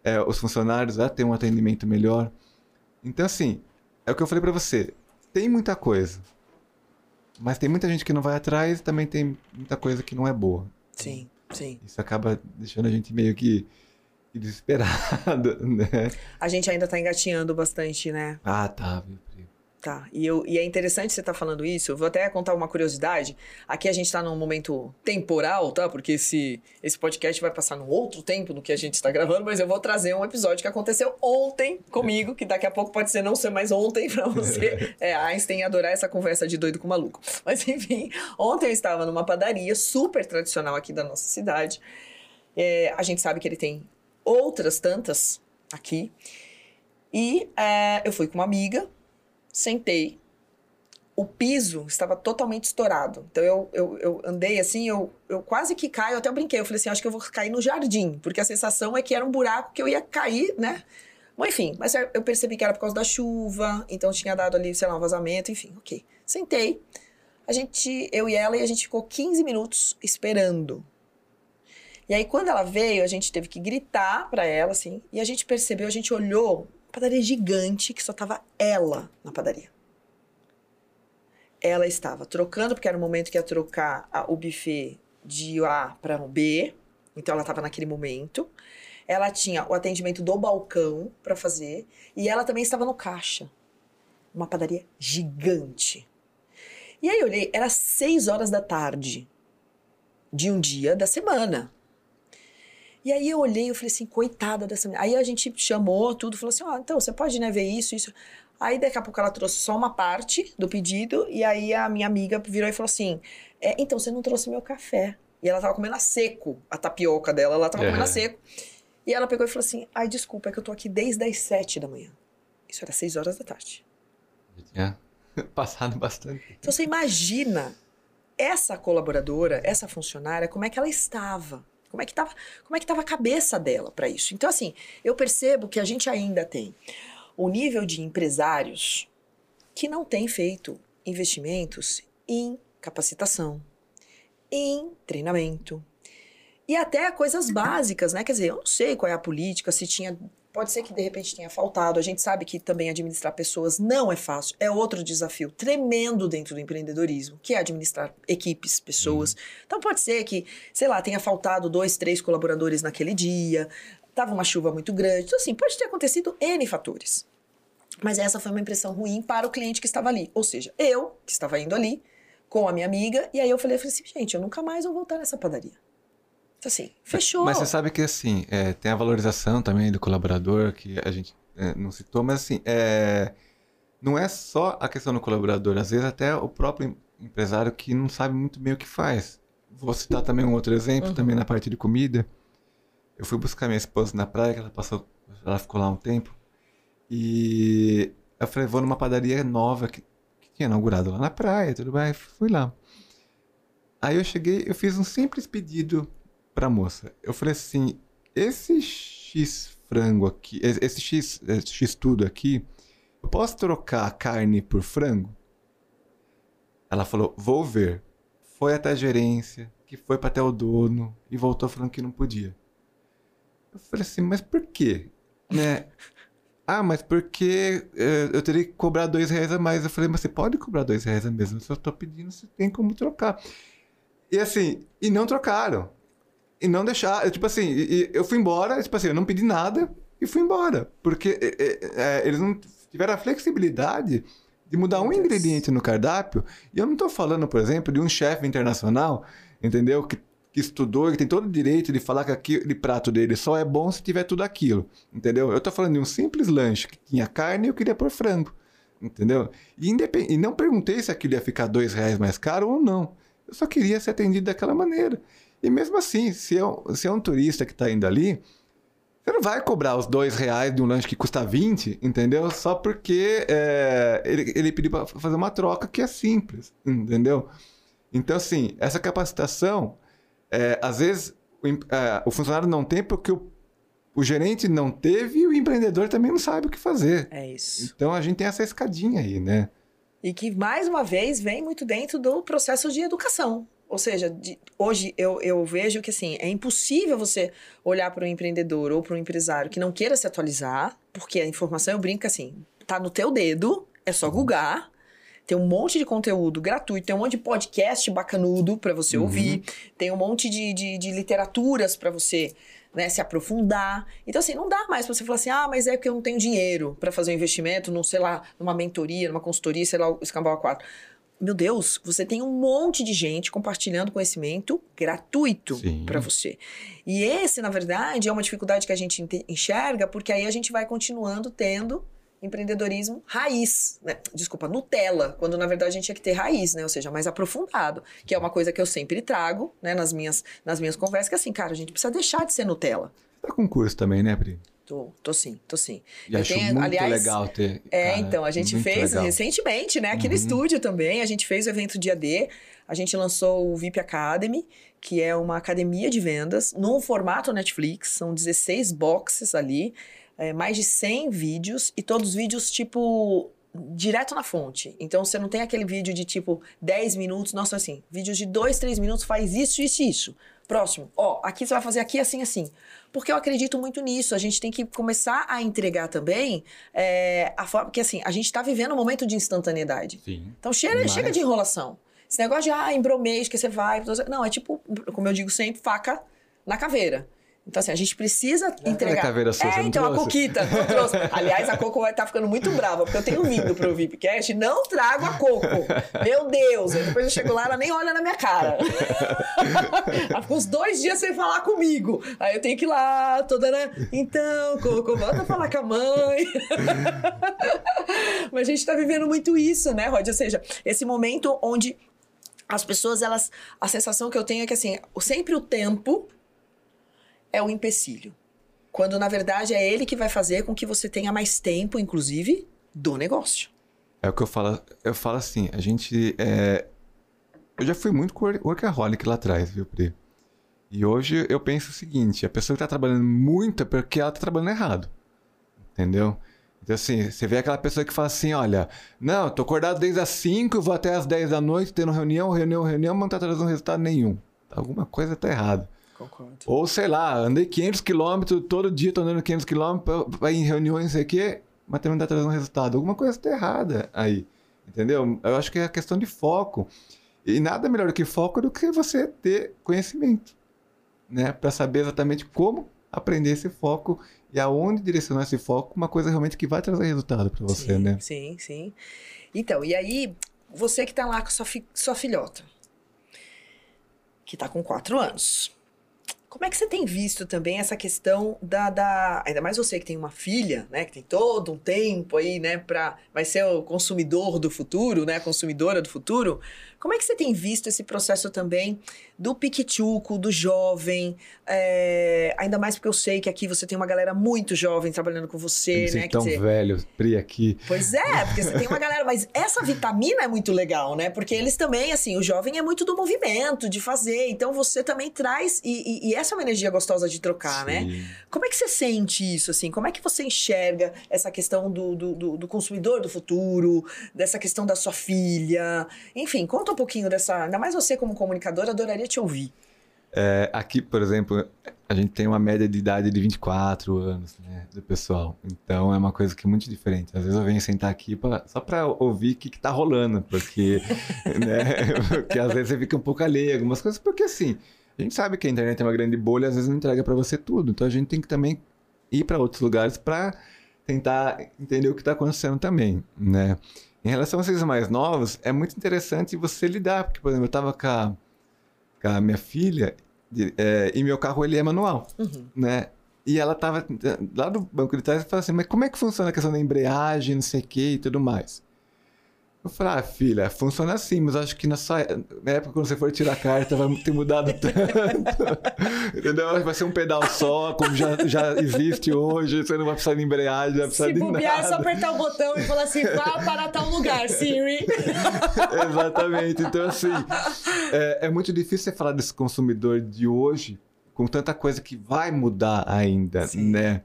[SPEAKER 2] é, os funcionários a ter um atendimento melhor. Então, assim, é o que eu falei para você. Tem muita coisa. Mas tem muita gente que não vai atrás e também tem muita coisa que não é boa.
[SPEAKER 1] Sim, sim.
[SPEAKER 2] Isso acaba deixando a gente meio que desesperado, <laughs> né?
[SPEAKER 1] A gente ainda tá engatinhando bastante, né?
[SPEAKER 2] Ah, tá?
[SPEAKER 1] Tá, e, eu, e é interessante você estar tá falando isso. Eu vou até contar uma curiosidade. Aqui a gente está num momento temporal, tá? Porque esse, esse podcast vai passar num outro tempo do que a gente está gravando, mas eu vou trazer um episódio que aconteceu ontem comigo, que daqui a pouco pode ser não ser mais ontem para você. <laughs> É, Einstein adorar essa conversa de doido com maluco. Mas enfim, ontem eu estava numa padaria super tradicional aqui da nossa cidade. É, a gente sabe que ele tem outras tantas aqui. E é, eu fui com uma amiga sentei. O piso estava totalmente estourado. Então eu, eu, eu andei assim, eu, eu quase que caio, eu até brinquei. Eu falei assim: acho que eu vou cair no jardim, porque a sensação é que era um buraco que eu ia cair, né? Bom, enfim, mas eu percebi que era por causa da chuva, então tinha dado ali, sei lá, um vazamento, enfim, ok. Sentei, a gente, eu e ela, e a gente ficou 15 minutos esperando. E aí, quando ela veio, a gente teve que gritar pra ela, assim, e a gente percebeu, a gente olhou, padaria gigante, que só tava ela na padaria. Ela estava trocando, porque era o momento que ia trocar a, o buffet de A para o B, então ela estava naquele momento. Ela tinha o atendimento do balcão para fazer, e ela também estava no caixa. Uma padaria gigante. E aí eu olhei, era seis horas da tarde de um dia da semana. E aí eu olhei e falei assim, coitada dessa menina. Aí a gente chamou tudo, falou assim, ó, oh, então você pode né, ver isso, isso. Aí daqui a pouco ela trouxe só uma parte do pedido, e aí a minha amiga virou e falou assim, é, então você não trouxe meu café. E ela tava comendo a seco, a tapioca dela, ela tava é. comendo a seco. E ela pegou e falou assim, ai, desculpa, é que eu tô aqui desde as sete da manhã. Isso era seis horas da tarde.
[SPEAKER 2] Já tinha <laughs> passado bastante.
[SPEAKER 1] Então você imagina essa colaboradora, essa funcionária, como é que ela estava como é que estava, como é que tava a cabeça dela para isso? Então assim, eu percebo que a gente ainda tem o nível de empresários que não tem feito investimentos em capacitação, em treinamento e até coisas básicas, né? Quer dizer, eu não sei qual é a política, se tinha Pode ser que de repente tenha faltado. A gente sabe que também administrar pessoas não é fácil. É outro desafio tremendo dentro do empreendedorismo, que é administrar equipes, pessoas. Uhum. Então pode ser que, sei lá, tenha faltado dois, três colaboradores naquele dia, tava uma chuva muito grande. Então, assim, pode ter acontecido N fatores. Mas essa foi uma impressão ruim para o cliente que estava ali. Ou seja, eu, que estava indo ali, com a minha amiga, e aí eu falei, eu falei assim, gente, eu nunca mais vou voltar nessa padaria. Então, assim, fechou.
[SPEAKER 2] Mas você sabe que, assim, é, tem a valorização também do colaborador, que a gente é, não citou, mas, assim, é, não é só a questão do colaborador. Às vezes, até o próprio empresário que não sabe muito bem o que faz. Vou citar também um outro exemplo, uhum. também na parte de comida. Eu fui buscar minha esposa na praia, que ela passou, ela ficou lá um tempo. E eu falei, vou numa padaria nova que, que tinha inaugurado lá na praia, tudo bem. Fui lá. Aí eu cheguei, eu fiz um simples pedido pra moça. Eu falei assim: esse X frango aqui, esse X, esse X tudo aqui, eu posso trocar carne por frango? Ela falou: vou ver. Foi até a gerência, que foi para até o dono e voltou falando que não podia. Eu falei assim: mas por quê? Né? Ah, mas porque eh, eu teria que cobrar dois reais a mais. Eu falei, mas você pode cobrar dois reais a mesmo. Se eu tô pedindo, você tem como trocar. E assim, e não trocaram. E não deixar. Tipo assim, eu fui embora, tipo assim, eu não pedi nada e fui embora. Porque é, eles não tiveram a flexibilidade de mudar um ingrediente no cardápio. E eu não estou falando, por exemplo, de um chefe internacional, entendeu? Que, que estudou, que tem todo o direito de falar que aquele prato dele só é bom se tiver tudo aquilo, entendeu? Eu estou falando de um simples lanche que tinha carne e eu queria pôr frango, entendeu? E, independ... e não perguntei se aquilo ia ficar dois reais mais caro ou não. Eu só queria ser atendido daquela maneira. E mesmo assim, se é um, se é um turista que está indo ali, você não vai cobrar os dois reais de um lanche que custa 20, entendeu? Só porque é, ele, ele pediu para fazer uma troca que é simples, entendeu? Então, assim, essa capacitação, é, às vezes o, é, o, funcionário não tem porque o, o gerente não teve e o empreendedor também não sabe o que fazer.
[SPEAKER 1] É isso.
[SPEAKER 2] Então, a gente tem essa escadinha aí, né?
[SPEAKER 1] E que, mais uma vez, vem muito dentro do processo de educação. Ou seja, de, hoje eu, eu vejo que assim, é impossível você olhar para um empreendedor ou para um empresário que não queira se atualizar, porque a informação, eu brinco assim, tá no teu dedo, é só googar, tem um monte de conteúdo gratuito, tem um monte de podcast bacanudo para você uhum. ouvir, tem um monte de, de, de literaturas para você né, se aprofundar. Então, assim, não dá mais para você falar assim, ah, mas é que eu não tenho dinheiro para fazer um investimento, num, sei lá, numa mentoria, numa consultoria, sei lá, o Escambau 4 meu Deus, você tem um monte de gente compartilhando conhecimento gratuito para você. E esse, na verdade, é uma dificuldade que a gente enxerga, porque aí a gente vai continuando tendo empreendedorismo raiz, né? desculpa, Nutella, quando na verdade a gente tinha que ter raiz, né? Ou seja, mais aprofundado, que é uma coisa que eu sempre trago, né, nas minhas, nas minhas conversas, que é assim, cara, a gente precisa deixar de ser Nutella.
[SPEAKER 2] Tá com curso também, né, Pri?
[SPEAKER 1] Tô, tô sim, tô sim.
[SPEAKER 2] E acho tenho, muito aliás, legal ter.
[SPEAKER 1] É, cara, então, a gente fez legal. recentemente, né? Aqui uhum. no estúdio também, a gente fez o evento Dia D, a gente lançou o VIP Academy, que é uma academia de vendas, num formato Netflix, são 16 boxes ali, é, mais de 100 vídeos, e todos vídeos tipo direto na fonte. Então você não tem aquele vídeo de tipo 10 minutos, nossa, assim, vídeos de 2, 3 minutos faz isso, isso e isso próximo. Ó, aqui você vai fazer aqui, assim, assim. Porque eu acredito muito nisso. A gente tem que começar a entregar também é, a forma. Porque, assim, a gente está vivendo um momento de instantaneidade.
[SPEAKER 2] Sim.
[SPEAKER 1] Então chega,
[SPEAKER 2] Demais.
[SPEAKER 1] chega de enrolação. Esse negócio de, ah, embromês, que você vai. Não, é tipo, como eu digo sempre, faca na caveira. Então, assim, a gente precisa entregar.
[SPEAKER 2] a caveira sua,
[SPEAKER 1] é, então, a
[SPEAKER 2] trouxe?
[SPEAKER 1] Coquita, não trouxe. <laughs> Aliás, a Coco vai estar ficando muito brava, porque eu tenho vindo pro VIPcast, não trago a Coco. Meu Deus! Aí depois eu chego lá, ela nem olha na minha cara. ela ficou uns dois dias sem falar comigo. Aí eu tenho que ir lá, toda, né? Então, Coco, volta a falar com a mãe. Mas a gente tá vivendo muito isso, né, Rod? Ou seja, esse momento onde as pessoas, elas. A sensação que eu tenho é que, assim, sempre o tempo é o empecilho. Quando, na verdade, é ele que vai fazer com que você tenha mais tempo, inclusive, do negócio.
[SPEAKER 2] É o que eu falo, eu falo assim, a gente é... Eu já fui muito wor- workaholic lá atrás, viu, Pri? E hoje eu penso o seguinte, a pessoa que tá trabalhando muito é porque ela tá trabalhando errado. Entendeu? Então assim, você vê aquela pessoa que fala assim, olha, não, tô acordado desde as 5, vou até as 10 da noite, tendo reunião, reunião, reunião, mas não tá trazendo resultado nenhum. Alguma coisa tá errada.
[SPEAKER 1] Concordo.
[SPEAKER 2] Ou sei lá, andei 500 quilômetros, todo dia tô andando 500 quilômetros, vai em reuniões, não sei o quê, mas também não tá trazendo resultado. Alguma coisa tá errada aí, entendeu? Eu acho que é questão de foco. E nada melhor do que foco do que você ter conhecimento, né? Para saber exatamente como aprender esse foco e aonde direcionar esse foco, uma coisa realmente que vai trazer resultado para você,
[SPEAKER 1] sim,
[SPEAKER 2] né?
[SPEAKER 1] Sim, sim. Então, e aí, você que tá lá com sua, fi- sua filhota, que tá com quatro anos. Como é que você tem visto também essa questão da, da. Ainda mais você que tem uma filha, né? Que tem todo um tempo aí, né? Pra, vai ser o consumidor do futuro, né? Consumidora do futuro. Como é que você tem visto esse processo também do piquituco, do jovem? é, ainda mais porque eu sei que aqui você tem uma galera muito jovem trabalhando com você, né? Quer
[SPEAKER 2] tão
[SPEAKER 1] dizer,
[SPEAKER 2] velho, Pri, aqui.
[SPEAKER 1] Pois é, porque você tem uma galera, mas essa vitamina é muito legal, né? Porque eles também, assim, o jovem é muito do movimento, de fazer, então você também traz, e, e- e essa é uma energia gostosa de trocar, né?
[SPEAKER 2] Sim.
[SPEAKER 1] Como é que você sente isso, assim? Como é que você enxerga essa questão do, do, do- do consumidor do futuro, dessa questão da sua filha? Enfim, conta um pouquinho dessa, ainda mais você como comunicadora, adoraria te ouvir.
[SPEAKER 2] É, aqui, por exemplo, a gente tem uma média de idade de 24 anos, né, do pessoal. Então é uma coisa que é muito diferente. Às vezes eu venho sentar aqui pra, só para ouvir o que, que tá rolando, porque, <laughs> né, <laughs> porque às vezes você fica um pouco alheio a algumas coisas, porque assim, a gente sabe que a internet é uma grande bolha, às vezes não entrega para você tudo. Então a gente tem que também ir para outros lugares para tentar entender o que está acontecendo também, né? Em relação a vocês mais novos, é muito interessante você lidar, porque, por exemplo, eu estava com a, com a minha filha de- é, e meu carro ele é manual,
[SPEAKER 1] Uhum.
[SPEAKER 2] né? E ela tava lá do banco de trás e falou assim, mas como é que funciona a questão da embreagem, não sei o que e tudo mais? Eu falei, ah, filha, funciona assim, mas acho que na sua na época, quando você for tirar a carta, vai ter mudado <laughs> tanto. Entendeu? Vai ser um pedal só, como já, já existe hoje, você não vai precisar de embreagem, não vai precisar
[SPEAKER 1] Se
[SPEAKER 2] de
[SPEAKER 1] bobear, é só
[SPEAKER 2] nada.
[SPEAKER 1] apertar o botão e falar assim, vá para tal lugar, Siri. <laughs>
[SPEAKER 2] Exatamente. Então, assim, é, é muito difícil você falar desse consumidor de hoje com tanta coisa que vai mudar ainda,
[SPEAKER 1] Sim.
[SPEAKER 2] né?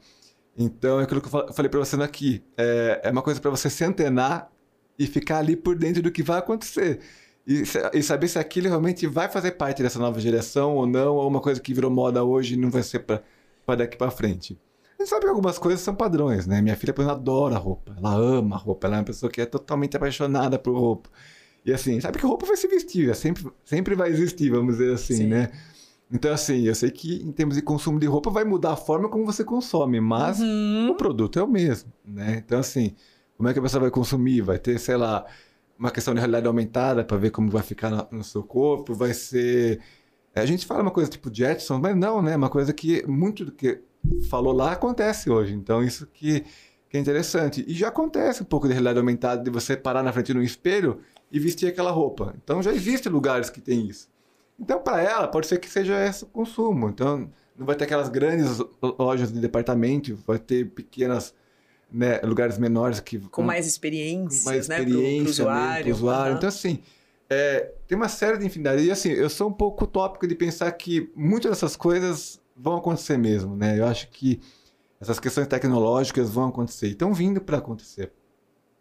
[SPEAKER 2] Então, é aquilo que eu fa- falei pra você aqui. É, é uma coisa pra você se antenar e ficar ali por dentro do que vai acontecer. E, e saber se aquilo realmente vai fazer parte dessa nova geração ou não, ou uma coisa que virou moda hoje e não vai ser pra daqui pra frente. A gente sabe que algumas coisas são padrões, né? Minha filha, por exemplo, adora roupa. Ela ama roupa. Ela é uma pessoa que é totalmente apaixonada por roupa. E assim, sabe que roupa vai se vestir, é sempre, sempre vai existir, vamos dizer assim,
[SPEAKER 1] Sim.
[SPEAKER 2] né? Então, assim, eu sei que em termos de consumo de roupa vai mudar a forma como você consome, mas
[SPEAKER 1] Uhum.
[SPEAKER 2] o produto é o mesmo, né? Então, assim, como é que a pessoa vai consumir? Vai ter, sei lá, uma questão de realidade aumentada para ver como vai ficar na- no seu corpo, vai ser... A gente fala uma coisa tipo Jetson, mas não, né? Uma coisa que muito do que falou lá acontece hoje. Então, isso que, que é interessante. E já acontece um pouco de realidade aumentada, de você parar na frente de um espelho e vestir aquela roupa. Então, já existem lugares que tem isso. Então, para ela, pode ser que seja esse o consumo. Então, não vai ter aquelas grandes lojas de departamento, vai ter pequenas né, lugares menores que
[SPEAKER 1] Com mais experiências,
[SPEAKER 2] mais
[SPEAKER 1] né?
[SPEAKER 2] Experiência
[SPEAKER 1] usuário.
[SPEAKER 2] mesmo, pro usuário.
[SPEAKER 1] Aham.
[SPEAKER 2] Então, assim, é, tem uma série de infinidades. E, assim, eu sou um pouco utópico de pensar que muitas dessas coisas vão acontecer mesmo, né? Eu acho que essas questões tecnológicas vão acontecer. e Estão vindo para acontecer.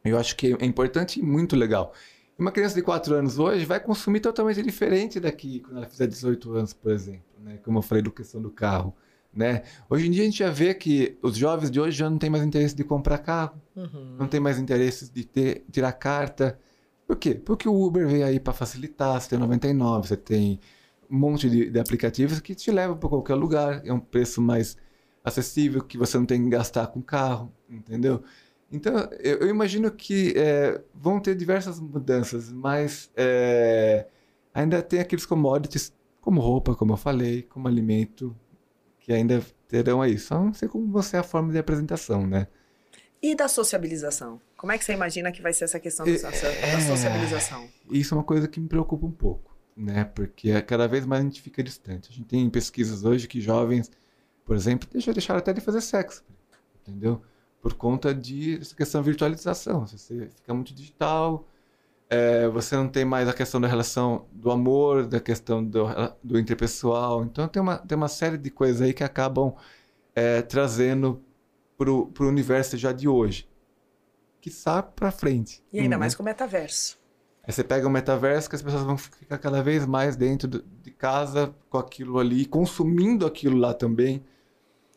[SPEAKER 2] Eu acho que é importante e muito legal. Uma criança de 4 anos hoje vai consumir totalmente diferente daqui quando ela fizer 18 anos, por exemplo, né? Como eu falei do questão do carro, né? Hoje em dia a gente já vê que os jovens de hoje já não têm mais interesse de comprar carro,
[SPEAKER 1] Uhum.
[SPEAKER 2] não tem mais interesse de ter, tirar carta. Por quê? Porque o Uber veio aí para facilitar, você tem 99, você tem um monte de, de aplicativos que te levam para qualquer lugar, é um preço mais acessível, que você não tem que gastar com carro, entendeu? Então, eu, eu imagino que é, vão ter diversas mudanças, mas é, ainda tem aqueles commodities, como roupa, como eu falei, como alimento, que ainda terão aí. Só não sei como você é a forma de apresentação, né?
[SPEAKER 1] E da sociabilização? Como é que você imagina que vai ser essa questão da,
[SPEAKER 2] É-
[SPEAKER 1] da sociabilização?
[SPEAKER 2] Isso é uma coisa que me preocupa um pouco, né? Porque cada vez mais a gente fica distante. A gente tem pesquisas hoje que jovens, por exemplo, deixam, deixaram até de fazer sexo, entendeu? Por conta de essa questão de virtualização. Você fica muito digital, é, você não tem mais a questão da relação do amor, da questão do, do interpessoal. Então tem uma, tem uma série de coisas aí que acabam é, trazendo pro, pro universo já de hoje. Que sabe pra frente.
[SPEAKER 1] E ainda
[SPEAKER 2] Hum,
[SPEAKER 1] mais com o metaverso.
[SPEAKER 2] Aí você pega o metaverso que as pessoas vão ficar cada vez mais dentro do- de casa com aquilo ali, consumindo aquilo lá também.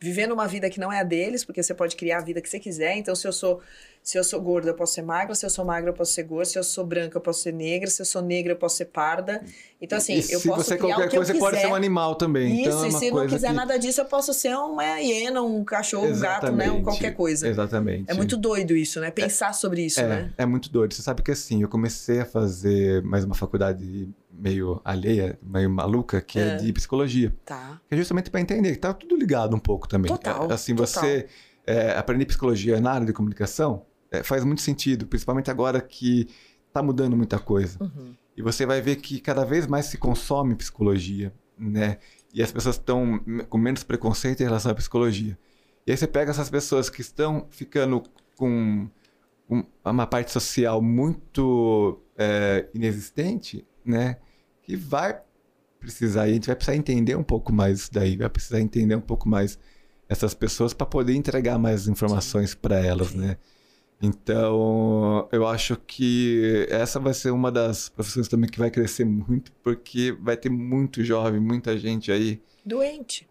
[SPEAKER 1] Vivendo uma vida que não é a deles, porque você pode criar a vida que você quiser. Então, se eu sou se eu sou gorda, eu posso ser magra. Se eu sou magra, eu posso ser gorda. Se eu sou branca, eu posso ser negra. Se eu sou negra, eu posso ser parda. Então, assim,
[SPEAKER 2] e
[SPEAKER 1] eu
[SPEAKER 2] se
[SPEAKER 1] posso
[SPEAKER 2] você
[SPEAKER 1] criar
[SPEAKER 2] qualquer
[SPEAKER 1] o que
[SPEAKER 2] coisa, você pode ser um animal também.
[SPEAKER 1] Isso,
[SPEAKER 2] então é
[SPEAKER 1] e
[SPEAKER 2] uma
[SPEAKER 1] se não quiser
[SPEAKER 2] que...
[SPEAKER 1] nada disso, eu posso ser uma hiena, um cachorro, um gato, né? Um
[SPEAKER 2] Exatamente,
[SPEAKER 1] qualquer coisa.
[SPEAKER 2] Exatamente.
[SPEAKER 1] É muito doido isso, né? Pensar sobre isso,
[SPEAKER 2] é,
[SPEAKER 1] né?
[SPEAKER 2] é muito doido. Você sabe que assim, eu comecei a fazer mais uma faculdade meio alheia, meio maluca, que é,
[SPEAKER 1] É.
[SPEAKER 2] de psicologia.
[SPEAKER 1] Tá.
[SPEAKER 2] Que é justamente para entender que tá tudo ligado um pouco também.
[SPEAKER 1] Total,
[SPEAKER 2] É, Assim,
[SPEAKER 1] total.
[SPEAKER 2] você é, aprender psicologia na área de comunicação é, faz muito sentido, principalmente agora que tá mudando muita coisa.
[SPEAKER 1] Uhum.
[SPEAKER 2] E você vai ver que cada vez mais se consome psicologia, né? E as pessoas estão com menos preconceito em relação à psicologia. E aí você pega essas pessoas que estão ficando com um- uma parte social muito é, inexistente, né? Que vai precisar, e a gente vai precisar entender um pouco mais isso daí, vai precisar entender um pouco mais essas pessoas para poder entregar mais informações para elas, né? Então, eu acho que essa vai ser uma das profissões também que vai crescer muito, porque vai ter muito jovem, muita gente aí.
[SPEAKER 1] Doente.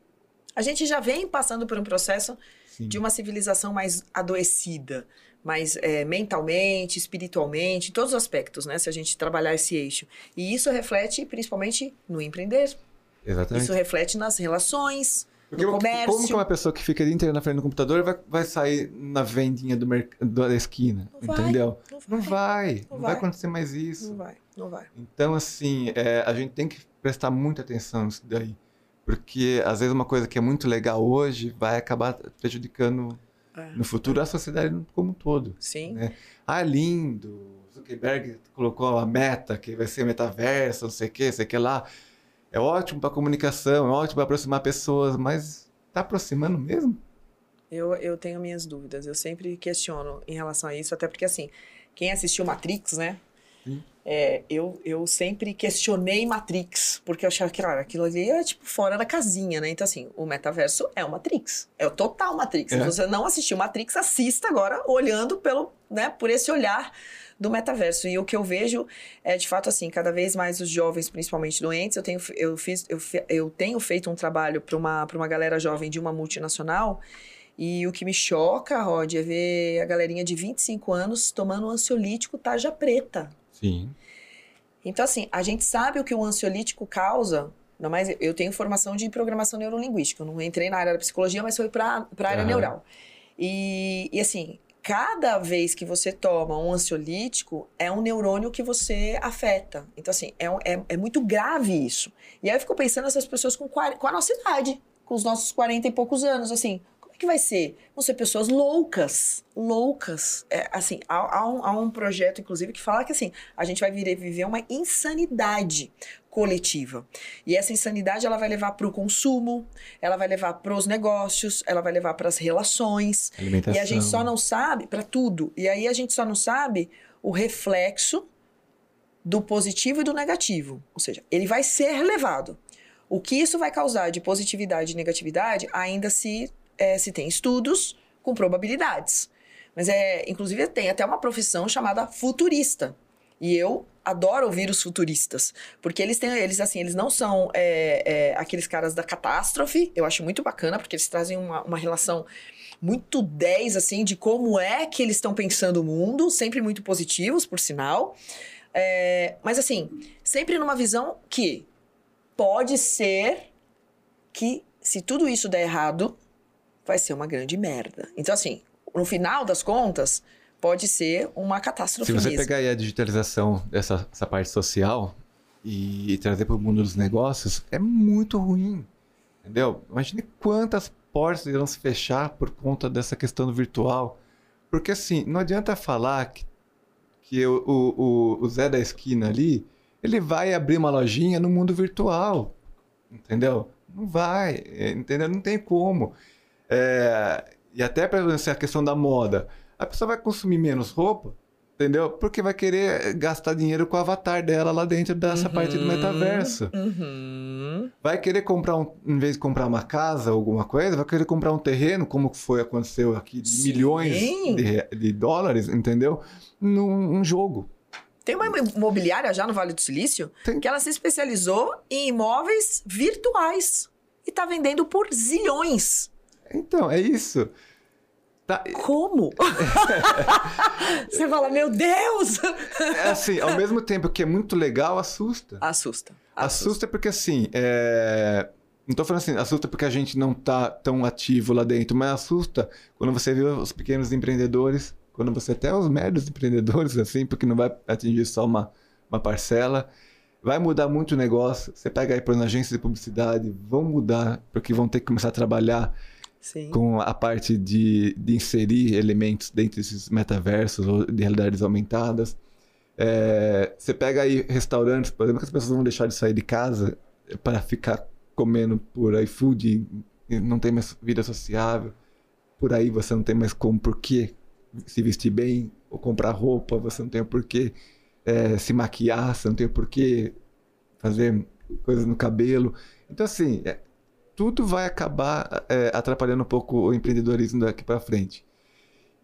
[SPEAKER 1] A gente já vem passando por um processo
[SPEAKER 2] Sim.
[SPEAKER 1] de uma civilização mais adoecida, mais é, mentalmente, espiritualmente, em todos os aspectos, né? Se a gente trabalhar esse eixo. E isso reflete principalmente no empreender.
[SPEAKER 2] Exatamente.
[SPEAKER 1] Isso reflete nas relações,
[SPEAKER 2] Porque
[SPEAKER 1] no comércio.
[SPEAKER 2] como que uma pessoa que fica o dia inteiro na frente do computador vai, vai sair na vendinha do merc... da esquina,
[SPEAKER 1] Não vai,
[SPEAKER 2] entendeu?
[SPEAKER 1] Não
[SPEAKER 2] Não vai, não,
[SPEAKER 1] Não
[SPEAKER 2] vai
[SPEAKER 1] vai.
[SPEAKER 2] acontecer mais isso.
[SPEAKER 1] Não vai, não vai.
[SPEAKER 2] Então, assim, é, a gente tem que prestar muita atenção nisso daí. Porque, às vezes, uma coisa que é muito legal hoje vai acabar prejudicando
[SPEAKER 1] É.
[SPEAKER 2] no futuro a sociedade como um todo.
[SPEAKER 1] Sim.
[SPEAKER 2] né? Ah, lindo! Zuckerberg colocou a meta, que vai ser metaverso, não sei o que, sei o que lá. É ótimo para comunicação, é ótimo para aproximar pessoas, mas tá aproximando mesmo?
[SPEAKER 1] Eu, eu tenho minhas dúvidas. Eu sempre questiono em relação a isso, até porque, assim, quem assistiu Matrix, né? É, eu, eu sempre questionei Matrix, porque eu achava que cara, aquilo ali é tipo fora da casinha, né? Então, assim, o metaverso é o Matrix. É o total Matrix.
[SPEAKER 2] É.
[SPEAKER 1] Se você não assistiu Matrix, assista agora, olhando pelo, né, por esse olhar do metaverso. E o que eu vejo é, de fato, assim, cada vez mais os jovens, principalmente doentes, eu tenho, eu fiz, eu, eu tenho feito um trabalho para uma, pra uma galera jovem de uma multinacional. E o que me choca, Rod, é ver a galerinha de 25 anos tomando um ansiolítico tarja preta.
[SPEAKER 2] Sim.
[SPEAKER 1] Então, assim, a gente sabe o que o ansiolítico causa. Não mais, eu tenho formação de programação neurolinguística. Eu não entrei na área da psicologia, mas foi para a área
[SPEAKER 2] Aham.
[SPEAKER 1] neural. E, e, assim, cada vez que você toma um ansiolítico, é um neurônio que você afeta. Então, assim, é, é, é muito grave isso. E aí eu fico pensando nessas pessoas com, com a nossa idade, com os nossos 40 e poucos anos, assim. Que vai ser? Vão ser pessoas loucas, loucas. É, assim, há, há um, há um projeto, inclusive, que fala que, assim, a gente vai vir- viver uma insanidade coletiva. E essa insanidade ela vai levar para o consumo, ela vai levar para os negócios, ela vai levar para as relações.
[SPEAKER 2] Alimentação.
[SPEAKER 1] E a gente só não sabe para tudo. E aí a gente só não sabe o reflexo do positivo e do negativo. Ou seja, ele vai ser levado. O que isso vai causar de positividade e negatividade ainda se, eh, se tem estudos com probabilidades. Mas é, inclusive tem até uma profissão chamada futurista. E eu adoro ouvir os futuristas, porque eles têm, eles assim, eles não são é, é, aqueles caras da catástrofe, eu acho muito bacana, porque eles trazem uma, uma relação muito 10, assim, de como é que eles estão pensando o mundo, sempre muito positivos, por sinal. É, mas assim, sempre numa visão que pode ser que se tudo isso der errado, vai ser uma grande merda. Então, assim, no final das contas, pode ser uma catástrofe.
[SPEAKER 2] Se você pegar aí a digitalização dessa essa parte social e trazer para o mundo dos negócios, é muito ruim. Entendeu? Imagine quantas portas irão se fechar por conta dessa questão do virtual. Porque assim, não adianta falar que, que o, o, o Zé da esquina ali, ele vai abrir uma lojinha no mundo virtual. Entendeu? Não vai, entendeu? Não tem como. É, e até para a questão da moda, a pessoa vai consumir menos roupa, entendeu? Porque vai querer gastar dinheiro com o avatar dela lá dentro dessa uhum, parte do metaverso.
[SPEAKER 1] Uhum.
[SPEAKER 2] Vai querer comprar, um, em vez de comprar uma casa ou alguma coisa, vai querer comprar um terreno, como foi aconteceu aqui, de Sim. milhões de, de, dólares, entendeu? Num um jogo.
[SPEAKER 1] Tem uma imobiliária já no Vale do Silício Tem. que ela se especializou em imóveis virtuais e está vendendo por zilhões.
[SPEAKER 2] Então, é isso.
[SPEAKER 1] Tá. Como? <laughs> Você fala, meu Deus!
[SPEAKER 2] É assim, ao mesmo tempo que é muito legal, assusta.
[SPEAKER 1] Assusta.
[SPEAKER 2] Assusta, assusta porque assim, é... não tô falando assim, assusta porque a gente não tá tão ativo lá dentro, mas assusta quando você vê os pequenos empreendedores quando você até os médios empreendedores, assim, porque não vai atingir só uma, uma parcela. Vai mudar muito o negócio. Você pega aí para uma agência de publicidade, vão mudar, porque vão ter que começar a trabalhar
[SPEAKER 1] Sim.
[SPEAKER 2] com a parte de, de inserir elementos dentro desses metaversos ou de realidades aumentadas. É, você pega aí restaurantes, por exemplo, que as pessoas vão deixar de sair de casa para ficar comendo por iFood não tem mais vida sociável. Por aí você não tem mais como, por quê? se vestir bem ou comprar roupa, você não tem o porquê é, se maquiar, você não tem o porquê fazer coisas no cabelo. Então, assim, é, tudo vai acabar é, atrapalhando um pouco o empreendedorismo daqui para frente.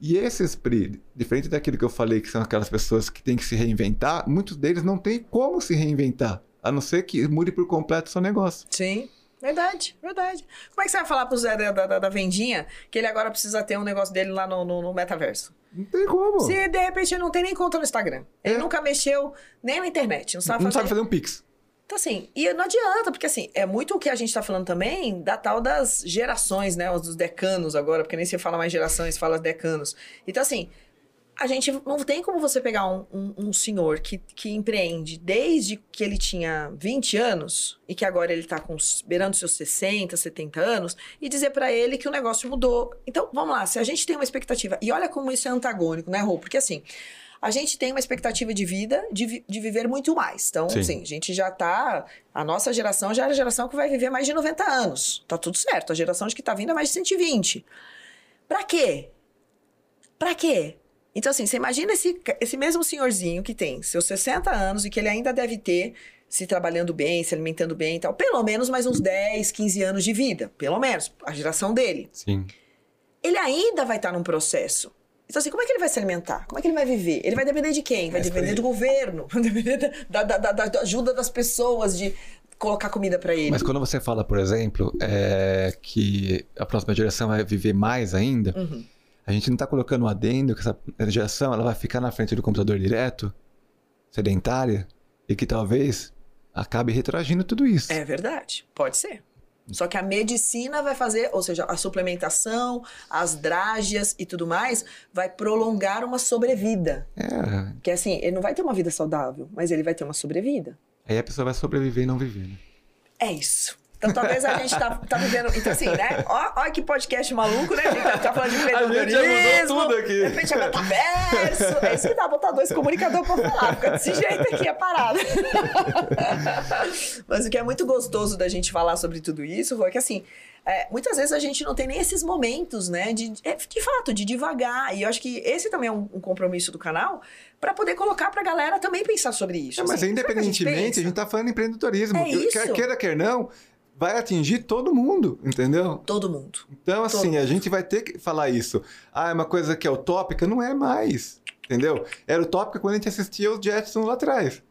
[SPEAKER 2] E esses PRI, diferente daquilo que eu falei, que são aquelas pessoas que têm que se reinventar, muitos deles não têm como se reinventar, a não ser que mude por completo o seu negócio.
[SPEAKER 1] Sim. Verdade, verdade. Como é que você vai falar pro Zé da, da, da vendinha que ele agora precisa ter um negócio dele lá no, no, no metaverso?
[SPEAKER 2] Não tem como.
[SPEAKER 1] Se de repente ele não tem nem conta no Instagram. Ele é. nunca mexeu nem na internet. Não sabe
[SPEAKER 2] não
[SPEAKER 1] fazer.
[SPEAKER 2] sabe fazer um Pix.
[SPEAKER 1] Então, assim, e não adianta, porque assim, é muito o que a gente tá falando também da tal das gerações, né? Os dos decanos agora, porque nem se fala mais gerações, fala decanos. Então, assim, a gente não tem como você pegar um, um, um, senhor que, que empreende desde que ele tinha 20 anos e que agora ele está beirando seus 60, 70 anos e dizer para ele que o negócio mudou. Então, vamos lá, se a gente tem uma expectativa, e olha como isso é antagônico, né, Rô? Porque assim, a gente tem uma expectativa de vida de, de viver muito mais. Então, Sim. assim, a gente já tá. A nossa geração já é a geração que vai viver mais de 90 anos. Tá tudo certo. A geração de que tá vindo é mais de 120. Pra quê? Pra quê? Então, assim, você imagina esse, esse mesmo senhorzinho que tem seus 60 anos e que ele ainda deve ter se trabalhando bem, se alimentando bem e tal, pelo menos mais uns 10, 15 anos de vida. Pelo menos, a geração dele.
[SPEAKER 2] Sim.
[SPEAKER 1] Ele ainda vai estar num processo. Então, assim, como é que ele vai se alimentar? Como é que ele vai viver? Ele vai depender de quem? Vai depender do governo, <laughs> vai depender da, da, da, da ajuda das pessoas, de colocar comida para ele.
[SPEAKER 2] Mas quando você fala, por exemplo, é, que a próxima geração vai viver mais ainda, uhum. A gente não está colocando um adendo que essa geração ela vai ficar na frente do computador direto, sedentária, e que talvez acabe retroagindo tudo isso.
[SPEAKER 1] É verdade, pode ser. Só que a medicina vai fazer, ou seja, a suplementação, as drágias e tudo mais, vai prolongar uma sobrevida.
[SPEAKER 2] É.
[SPEAKER 1] Que assim, ele não vai ter uma vida saudável, mas ele vai ter uma sobrevida.
[SPEAKER 2] Aí a pessoa vai sobreviver e não viver, né?
[SPEAKER 1] É isso. Então talvez a gente tá, tá vivendo. Então, assim, né? Ó, ó que podcast maluco, né? A gente tá, tá falando de empreendedorismo. <laughs> A gente já mudou tudo aqui. De repente é metaverso. É isso que dá, botar dois comunicadores pra falar. Fica desse jeito aqui a parada. <laughs> Mas o que é muito gostoso da gente falar sobre tudo isso foi que, assim, é, muitas vezes a gente não tem nem esses momentos, né? De, de, é, de fato, de devagar. E eu acho que esse também é um, um compromisso do canal para poder colocar pra galera também pensar sobre isso.
[SPEAKER 2] É, mas
[SPEAKER 1] assim,
[SPEAKER 2] independentemente, a gente, a gente tá falando de empreendedorismo.
[SPEAKER 1] É isso.
[SPEAKER 2] Quer queira, quer não, vai atingir todo mundo, entendeu?
[SPEAKER 1] Todo mundo.
[SPEAKER 2] Então, assim,
[SPEAKER 1] todo
[SPEAKER 2] a gente vai ter que falar isso. Ah, é uma coisa que é utópica? Não é mais, entendeu? Era utópica quando a gente assistia os Jetsons lá atrás.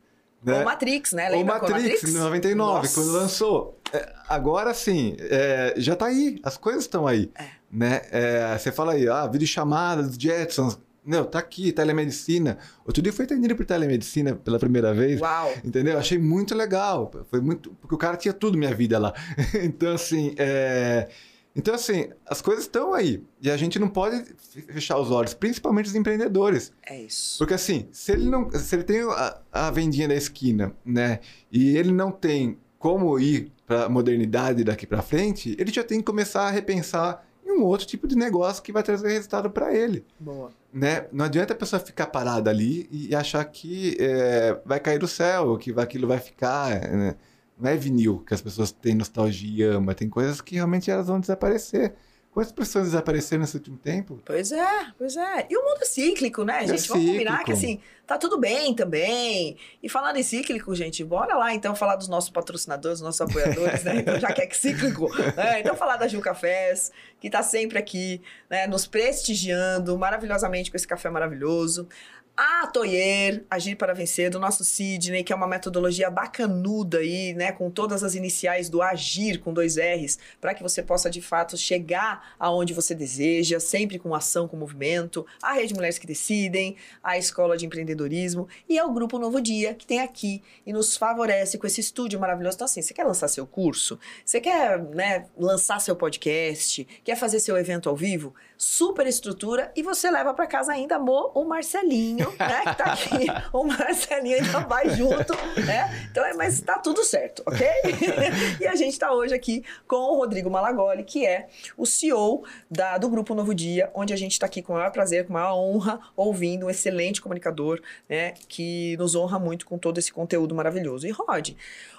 [SPEAKER 2] Né?
[SPEAKER 1] O Matrix, né?
[SPEAKER 2] O
[SPEAKER 1] Lembra com
[SPEAKER 2] Matrix, em 99,
[SPEAKER 1] Nossa.
[SPEAKER 2] quando lançou. É, agora sim, é, já tá aí, as coisas estão aí.
[SPEAKER 1] É.
[SPEAKER 2] Né? É, você fala aí, ah, videochamada dos Jetsons. Não, tá aqui, telemedicina. Outro dia fui atendido por telemedicina pela primeira vez.
[SPEAKER 1] Uau!
[SPEAKER 2] Entendeu? Achei muito legal. Foi muito. Porque o cara tinha tudo minha vida lá. <laughs> então, assim, é... Então, assim, as coisas estão aí. E a gente não pode fechar os olhos, principalmente os empreendedores.
[SPEAKER 1] É isso.
[SPEAKER 2] Porque assim, se ele não. Se ele tem a, a vendinha da esquina, né? E ele não tem como ir para modernidade daqui para frente, ele já tem que começar a repensar um outro tipo de negócio que vai trazer resultado para ele.
[SPEAKER 1] Boa.
[SPEAKER 2] Né? Não adianta a pessoa ficar parada ali e achar que é, vai cair do céu, que aquilo vai ficar. Né? Não é vinil que as pessoas têm nostalgia e ama, tem coisas que realmente elas vão desaparecer. Quantas pessoas desapareceram nesse último tempo?
[SPEAKER 1] Pois é, pois é. E o mundo é cíclico, né,
[SPEAKER 2] É
[SPEAKER 1] gente? Vamos combinar
[SPEAKER 2] cíclico.
[SPEAKER 1] que assim, tá tudo bem também. E falando em cíclico, gente, bora lá então falar dos nossos patrocinadores, dos nossos apoiadores, né? Então, já que é cíclico, <laughs> né? Então falar da Gil Cafés, que tá sempre aqui, né, nos prestigiando maravilhosamente com esse café maravilhoso. A Toyer, Agir para Vencer, do nosso Sidney, que é uma metodologia bacanuda aí, né? Com todas as iniciais do Agir, com dois R's, para que você possa, de fato, chegar aonde você deseja, sempre com ação, com movimento. A Rede Mulheres que Decidem, a Escola de Empreendedorismo e é o Grupo Novo Dia, que tem aqui e nos favorece com esse estúdio maravilhoso. Então, assim, você quer lançar seu curso? Você quer, né, lançar seu podcast? Quer fazer seu evento ao vivo? Super estrutura e você leva para casa ainda, amor, o Marcelinho, né? Que tá aqui. <laughs> O Marcelinho ainda vai junto, né? Então, é, mas tá tudo certo, ok? <laughs> e a gente tá hoje aqui com o Rodrigo Malagoli, que é o CEO da, do Grupo Novo Dia, onde a gente está aqui com o maior prazer, com a maior honra, ouvindo um excelente comunicador, né? Que nos honra muito com todo esse conteúdo maravilhoso. E Rod,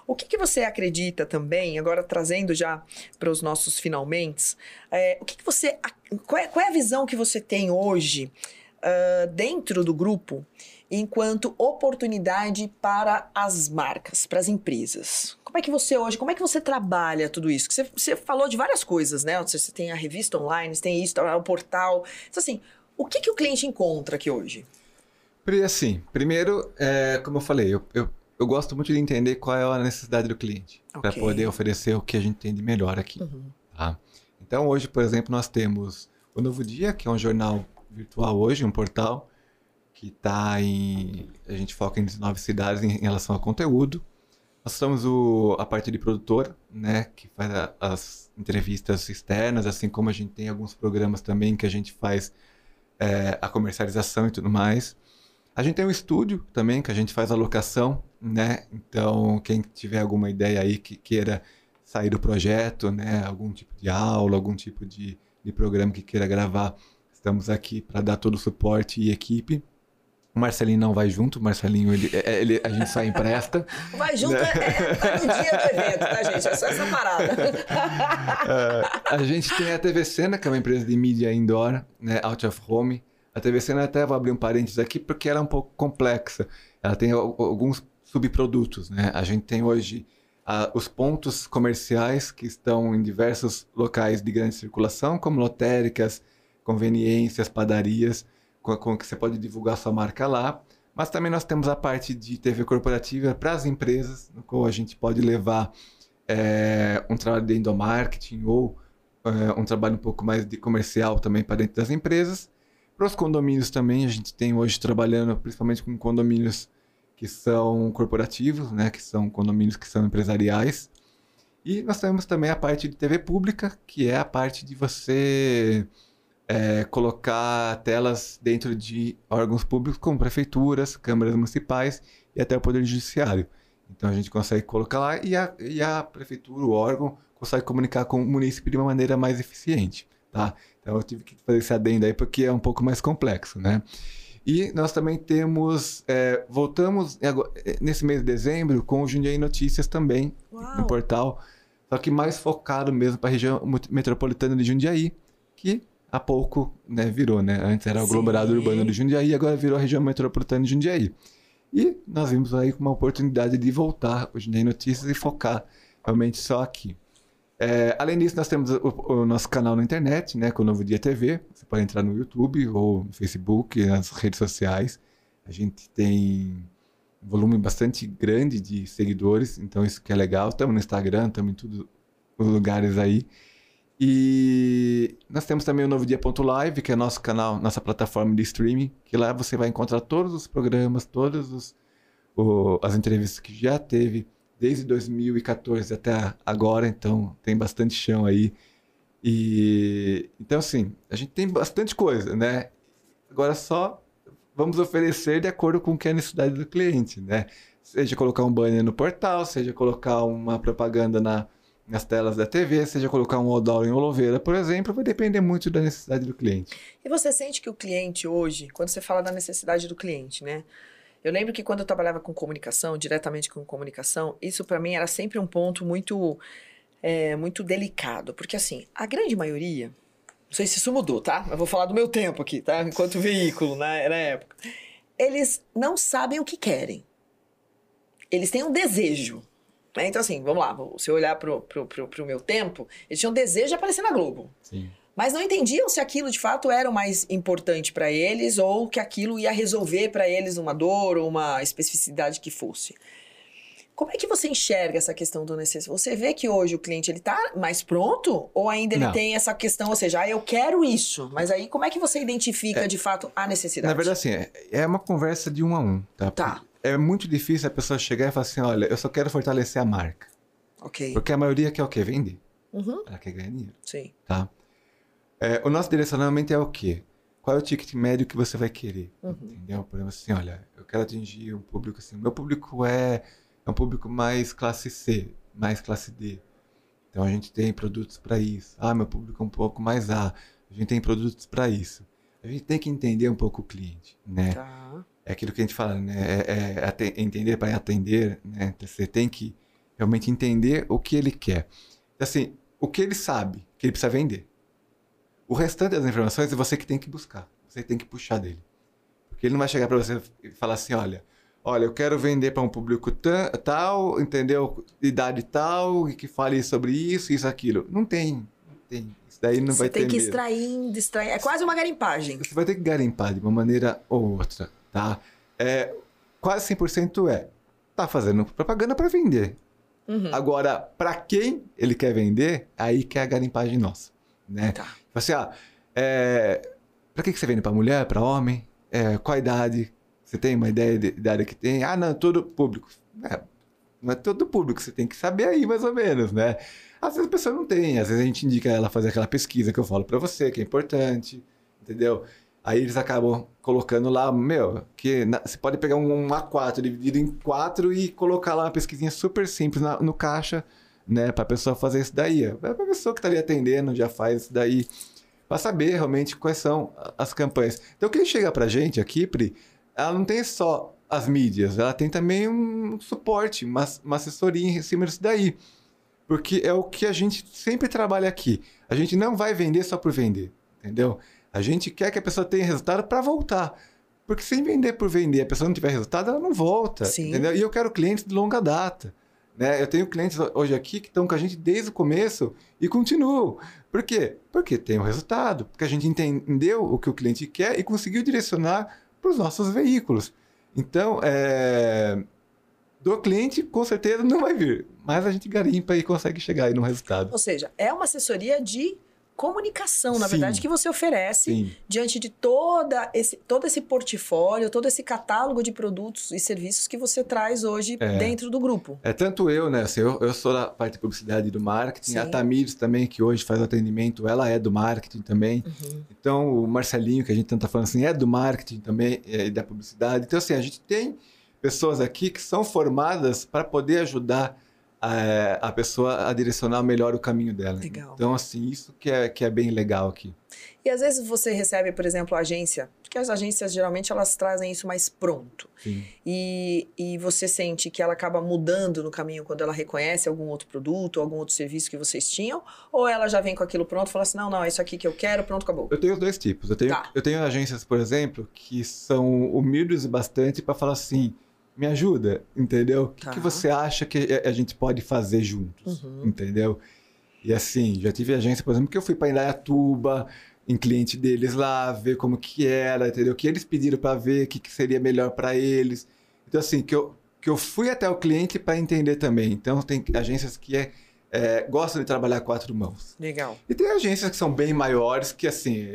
[SPEAKER 1] o que, que você acredita também, agora trazendo já para os nossos finalmente, é, o que, que você. Qual é, qual é a visão que você tem hoje ah, dentro do grupo enquanto oportunidade para as marcas, para as empresas? Como é que você hoje, como é que você trabalha tudo isso? Você, você falou de várias coisas, né? Você tem a revista online, você tem isso, o portal. Então, assim, o que, que o cliente encontra aqui hoje?
[SPEAKER 2] Assim, primeiro, é, como eu falei, eu, eu, eu gosto muito de entender qual é a necessidade do cliente para
[SPEAKER 1] Ok.
[SPEAKER 2] poder oferecer o que a gente tem de melhor aqui.
[SPEAKER 1] Uhum.
[SPEAKER 2] Tá? Então, hoje, por exemplo, nós temos o Novo Dia, que é um jornal virtual hoje, um portal que está em. A gente foca em 19 cidades em, em relação ao conteúdo. Nós temos o, a parte de produtor, né, que faz a- as entrevistas externas, assim como a gente tem alguns programas também que a gente faz é, a comercialização e tudo mais. A gente tem um estúdio também que a gente faz a locação, né? Então, quem tiver alguma ideia aí que queira sair do projeto, né? Algum tipo de aula, algum tipo de, de programa que queira gravar, estamos aqui para dar todo o suporte e equipe. O Marcelinho não vai junto, o Marcelinho ele, é- ele- a gente só empresta. <laughs>
[SPEAKER 1] Vai junto, é, é, tá no dia do evento, tá, gente? É só essa parada. <laughs>
[SPEAKER 2] É, a gente tem a TV Cena, que é uma empresa de mídia indoor, né, out of home. A TV Cena até vou abrir um parênteses aqui porque ela é um pouco complexa. Ela tem al- alguns subprodutos, né? A gente tem hoje ah, os pontos comerciais que estão em diversos locais de grande circulação, como lotéricas, conveniências, padarias, com, com que você pode divulgar sua marca lá. Mas também nós temos a parte de TV corporativa para as empresas, no qual a gente pode levar é, um trabalho de endomarketing ou é, um trabalho um pouco mais de comercial também para dentro das empresas. Para os condomínios também, a gente tem hoje trabalhando principalmente com condomínios que são corporativos, né, que são condomínios que são empresariais. E nós temos também a parte de TV pública, que é a parte de você é, colocar telas dentro de órgãos públicos, como prefeituras, câmaras municipais e até o Poder Judiciário. Então a gente consegue colocar lá e a, e a prefeitura, o órgão, consegue comunicar com o município de uma maneira mais eficiente, tá? Então eu tive que fazer esse adendo aí porque é um pouco mais complexo, né? E nós também temos, é, voltamos agora- nesse mês de dezembro com o Jundiaí Notícias também, no
[SPEAKER 1] Uau.
[SPEAKER 2] portal, só que mais focado mesmo para a região metropolitana de Jundiaí, que há pouco né, virou, né? Antes era o aglomerado urbano de Jundiaí, agora virou a região metropolitana de Jundiaí. E nós vimos aí uma oportunidade de voltar o Jundiaí Notícias e focar realmente só aqui. É, além disso, nós temos o, o nosso canal na internet, né, com o Novo Dia TV. Você pode entrar no YouTube ou no Facebook, nas redes sociais. A gente tem volume bastante grande de seguidores, então isso que é legal. Estamos no Instagram, estamos em todos os lugares aí. E nós temos também o Novo Dia.live, que é nosso canal, nossa plataforma de streaming, que lá você vai encontrar todos os programas, todas as entrevistas que já teve, desde 2014 até agora, então tem bastante chão aí. E então assim, a gente tem bastante coisa, né? Agora só vamos oferecer de acordo com o que é a necessidade do cliente, né? Seja colocar um banner no portal, seja colocar uma propaganda na, nas telas da TV, seja colocar um outdoor em Oloveira, por exemplo, vai depender muito da necessidade do cliente.
[SPEAKER 1] E você sente que o cliente hoje, quando você fala da necessidade do cliente, né? Eu lembro que quando eu trabalhava com comunicação, diretamente com comunicação, isso para mim era sempre um ponto muito, é, muito delicado, porque assim, a grande maioria, não sei se isso mudou, tá? Eu vou falar do meu tempo aqui, tá? Enquanto veículo, né? na época. Eles não sabem o que querem. Eles têm um desejo. Né? Então, assim, vamos lá. Se eu olhar pro, pro, pro, pro meu tempo, eles tinham desejo de aparecer na Globo.
[SPEAKER 2] Sim.
[SPEAKER 1] Mas não entendiam se aquilo de fato era o mais importante para eles ou que aquilo ia resolver para eles uma dor ou uma especificidade que fosse. Como é que você enxerga essa questão do necessário? Você vê que hoje o cliente ele tá mais pronto ou ainda ele
[SPEAKER 2] Não.
[SPEAKER 1] tem essa questão, ou seja, ah, eu quero isso, mas aí como é que você identifica de fato a necessidade?
[SPEAKER 2] Na verdade, assim, é, é uma conversa de um a um, tá?
[SPEAKER 1] Tá.
[SPEAKER 2] É muito difícil a pessoa chegar e falar assim, olha, eu só quero fortalecer a marca.
[SPEAKER 1] ok.
[SPEAKER 2] Porque a maioria quer o quê? Vender.
[SPEAKER 1] Uhum,
[SPEAKER 2] Ela quer ganhar dinheiro,
[SPEAKER 1] sim.
[SPEAKER 2] tá? É, o nosso direcionamento é o quê? Qual é o ticket médio que você vai querer?
[SPEAKER 1] Uhum.
[SPEAKER 2] Entendeu? Por exemplo, assim, olha, eu quero atingir um público assim. Meu público é, é um público mais classe C, mais classe D. Então a gente tem produtos para isso. Ah, meu público é um pouco mais A. A gente tem produtos para isso. A gente tem que entender um pouco o cliente, né?
[SPEAKER 1] Tá.
[SPEAKER 2] É aquilo que a gente fala, né? É, é entender para atender, né? Você tem que realmente entender o que ele quer. Assim, o que ele sabe que ele precisa vender. O restante das informações é você que tem que buscar. Você tem que puxar dele. Porque ele não vai chegar para você e falar assim, olha, olha, eu quero vender para um público ta- tal, entendeu? Idade tal, e que fale sobre isso, isso, aquilo. Não tem, não tem. Isso daí não
[SPEAKER 1] Você
[SPEAKER 2] vai
[SPEAKER 1] tem
[SPEAKER 2] ter
[SPEAKER 1] que
[SPEAKER 2] mesmo.
[SPEAKER 1] extrair, extrair. É quase uma garimpagem.
[SPEAKER 2] Você vai ter que garimpar de uma maneira ou outra, tá? É, quase 100% é, tá fazendo propaganda para vender.
[SPEAKER 1] Uhum.
[SPEAKER 2] Agora, para quem ele quer vender, aí que é a garimpagem nossa, né?
[SPEAKER 1] Tá.
[SPEAKER 2] Assim, ah, é, para que, que você vende? Para mulher, para homem? É, qual a idade? Você tem uma ideia de, da área que tem? Ah, não, todo público. É, não é todo público, você tem que saber aí mais ou menos, né? Às vezes a pessoa não tem, às vezes a gente indica ela fazer aquela pesquisa que eu falo para você, que é importante, entendeu? Aí eles acabam colocando lá, meu, que na- você pode pegar um, um A4 dividido em quatro e colocar lá uma pesquisinha super simples na- no caixa, né, pra pessoa fazer isso daí. ó. A pessoa que tá ali atendendo já faz isso daí, pra saber realmente quais são a- as campanhas. Então, quem chega pra gente aqui, Pri, ela não tem só as mídias, ela tem também um suporte, uma, uma assessoria em cima disso daí. Porque é o que a gente sempre trabalha aqui. A gente não vai vender só por vender, entendeu? A gente quer que a pessoa tenha resultado para voltar. Porque sem vender por vender, a pessoa não tiver resultado, ela não volta.
[SPEAKER 1] Sim.
[SPEAKER 2] Entendeu? E eu quero clientes de longa data. Né? Eu tenho clientes hoje aqui que estão com a gente desde o começo e continuam. Por quê? Porque tem o resultado. Porque a gente entendeu o que o cliente quer e conseguiu direcionar para os nossos veículos. Então, é, do cliente, com certeza não vai vir. Mas a gente garimpa e consegue chegar aí no resultado.
[SPEAKER 1] Ou seja, é uma assessoria de comunicação, na
[SPEAKER 2] Sim.
[SPEAKER 1] verdade, que você oferece
[SPEAKER 2] Sim.
[SPEAKER 1] diante de toda esse, todo esse portfólio, todo esse catálogo de produtos e serviços que você traz hoje
[SPEAKER 2] É.
[SPEAKER 1] dentro do grupo.
[SPEAKER 2] É tanto eu, né? Assim, eu, eu sou da parte de publicidade e do marketing.
[SPEAKER 1] Sim.
[SPEAKER 2] A Tamires também, que hoje faz atendimento, ela é do marketing também.
[SPEAKER 1] Uhum.
[SPEAKER 2] Então, o Marcelinho, que a gente tanto tá falando assim, é do marketing também é, e da publicidade. Então, assim, a gente tem pessoas aqui que são formadas para poder ajudar é, a pessoa a direcionar melhor o caminho dela.
[SPEAKER 1] Legal.
[SPEAKER 2] Então, assim, isso que é, que é bem legal aqui.
[SPEAKER 1] E às vezes você recebe, por exemplo, a agência, porque as agências geralmente elas trazem isso mais pronto.
[SPEAKER 2] Sim.
[SPEAKER 1] E, e você sente que ela acaba mudando no caminho quando ela reconhece algum outro produto, algum outro serviço que vocês tinham, ou ela já vem com aquilo pronto e fala assim: não, não, é isso aqui que eu quero, pronto, acabou.
[SPEAKER 2] Eu tenho os dois tipos. Eu tenho,
[SPEAKER 1] Tá.
[SPEAKER 2] eu tenho agências, por exemplo, que são humildes bastante para falar assim: me ajuda, entendeu? O que,
[SPEAKER 1] Tá.
[SPEAKER 2] que você acha que a gente pode fazer juntos,
[SPEAKER 1] Uhum.
[SPEAKER 2] entendeu? E assim, já tive agência, por exemplo, que eu fui para Indaiatuba, em cliente deles lá, ver como que era, entendeu? O que eles pediram para ver, o que, que seria melhor para eles. Então, assim, que eu, que eu fui até o cliente para entender também. Então, tem agências que é, é, gostam de trabalhar quatro mãos.
[SPEAKER 1] Legal.
[SPEAKER 2] E tem agências que são bem maiores que, assim,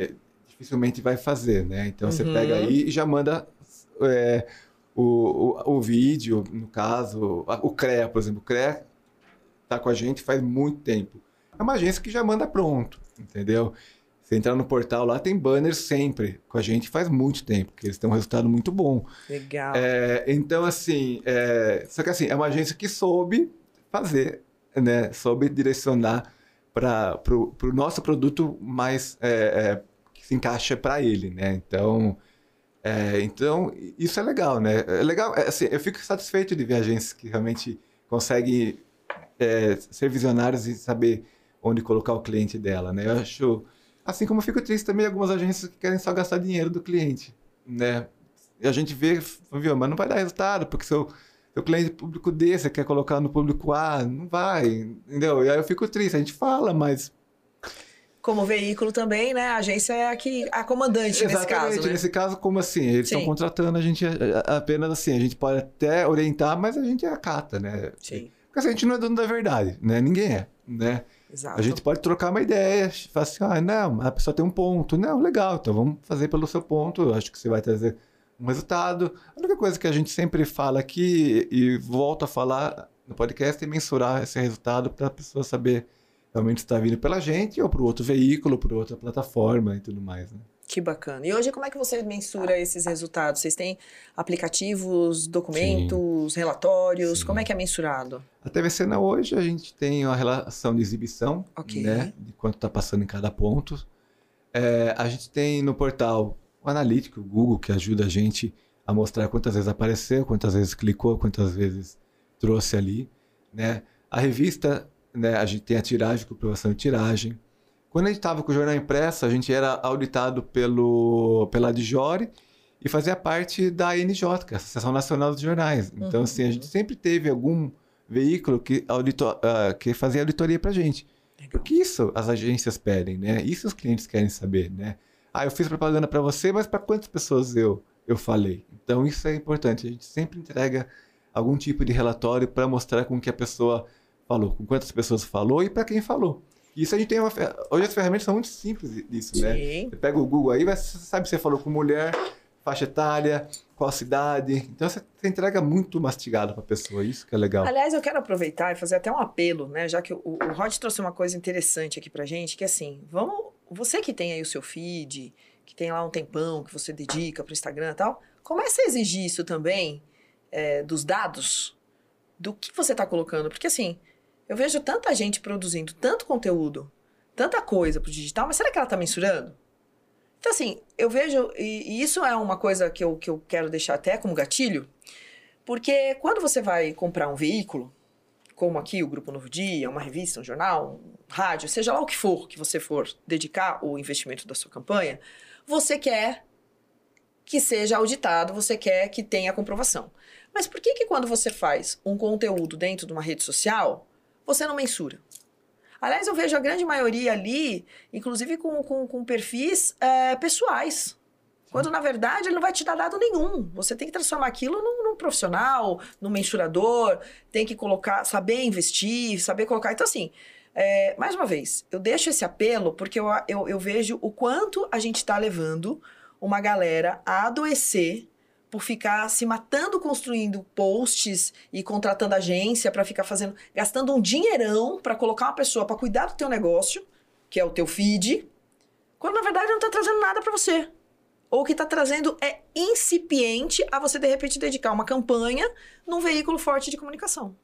[SPEAKER 2] dificilmente vai fazer, né? Então, você pega
[SPEAKER 1] Uhum.
[SPEAKER 2] aí e já manda é, o, o, o vídeo, no caso, o CREA, por exemplo. O CREA tá com a gente faz muito tempo. É uma agência que já manda pronto, entendeu? Você entrar no portal lá, tem banner sempre com a gente faz muito tempo, porque eles têm um resultado muito bom.
[SPEAKER 1] Legal.
[SPEAKER 2] É, então, assim, é, só que assim, é uma agência que soube fazer, né? Soube direcionar para o nosso produto mais é, é, que se encaixa para ele, né? Então, é, então, isso é legal, né? É legal, é, assim, eu fico satisfeito de ver agências que realmente conseguem é, ser visionários e saber onde colocar o cliente dela, né? Eu acho, assim como eu fico triste também algumas agências que querem só gastar dinheiro do cliente, né? E a gente vê, viu, mas não vai dar resultado, porque seu, seu cliente público D, quer colocar no público A, não vai, entendeu? E aí eu fico triste, a gente fala, mas
[SPEAKER 1] Como veículo também, né? A agência é a, que, a comandante nesse caso, né?
[SPEAKER 2] nesse caso, como assim? Eles estão contratando a gente é, é, apenas assim, a gente pode até orientar, mas a gente acata, né?
[SPEAKER 1] Sim,
[SPEAKER 2] Porque assim, a gente não é dono da verdade, né? Ninguém é, né?
[SPEAKER 1] exato.
[SPEAKER 2] A gente pode trocar uma ideia, falar assim, ah, não, a pessoa tem um ponto. Não, legal, então vamos fazer pelo seu ponto, eu acho que você vai trazer um resultado. A única coisa que a gente sempre fala aqui e volta a falar no podcast é mensurar esse resultado para a pessoa saber realmente está vindo pela gente ou para outro veículo, para outra plataforma e tudo mais, né?
[SPEAKER 1] Que bacana. E hoje, como é que você mensura esses resultados? Vocês têm aplicativos, documentos, relatórios?
[SPEAKER 2] Sim.
[SPEAKER 1] Como é que é mensurado?
[SPEAKER 2] A TV Cena hoje a gente tem uma relação de exibição,
[SPEAKER 1] Ok.
[SPEAKER 2] né? De quanto está passando em cada ponto. É, a gente tem no portal o analítico, o Google, que ajuda a gente a mostrar quantas vezes apareceu, quantas vezes clicou, quantas vezes trouxe ali, né? A revista, né? A gente tem a tiragem, comprovação de tiragem. Quando a gente estava com o jornal impresso, a gente era auditado pelo, pela Dijore e fazia parte da ANJ, que é a Associação Nacional dos Jornais. Então,
[SPEAKER 1] Uhum.
[SPEAKER 2] assim, a gente sempre teve algum veículo que, audito, ah, que fazia auditoria pra gente. Porque isso as agências pedem, né? Isso os clientes querem saber, né? Ah, eu fiz propaganda para você, mas para quantas pessoas eu, eu falei? Então, isso é importante. A gente sempre entrega algum tipo de relatório para mostrar com que a pessoa falou, com quantas pessoas falou e para quem falou. Isso a gente tem uma. Hoje as ferramentas são muito simples disso, né?
[SPEAKER 1] Sim.
[SPEAKER 2] Você pega o Google aí, você sabe se você falou com mulher, faixa etária, qual cidade. Então você, entrega muito mastigado para a pessoa. Isso que é legal.
[SPEAKER 1] Aliás, eu quero aproveitar e fazer até um apelo, né? Já que o, o Rod trouxe uma coisa interessante aqui pra gente, que é assim, vamos. Você que tem aí o seu feed, que tem lá um tempão que você dedica pro Instagram e tal, comece a exigir isso também é, dos dados do que você tá colocando. Porque assim, eu vejo tanta gente produzindo tanto conteúdo, tanta coisa pro digital, mas será que ela tá mensurando? Então, assim, eu vejo, e, isso é uma coisa que eu, que eu quero deixar até como gatilho, porque quando você vai comprar um veículo, como aqui o Grupo Novo Dia, uma revista, um jornal, um rádio, seja lá o que for que você for dedicar o investimento da sua campanha, você quer que seja auditado, você quer que tenha comprovação. Mas por que que quando você faz um conteúdo dentro de uma rede social, você não mensura? Aliás, eu vejo a grande maioria ali, inclusive com, com, com perfis é, pessoais. Quando, na verdade, ele não vai te dar dado nenhum. Você tem que transformar aquilo num, num profissional, num mensurador, tem que colocar, saber investir, saber colocar. Então, assim, é, mais uma vez, eu deixo esse apelo porque eu, eu, eu vejo o quanto a gente está levando uma galera a adoecer por ficar se matando construindo posts e contratando agência para ficar fazendo, gastando um dinheirão para colocar uma pessoa para cuidar do teu negócio, que é o teu feed, quando na verdade não tá trazendo nada para você. Ou o que tá trazendo é incipiente a você de repente dedicar uma campanha num veículo forte de comunicação.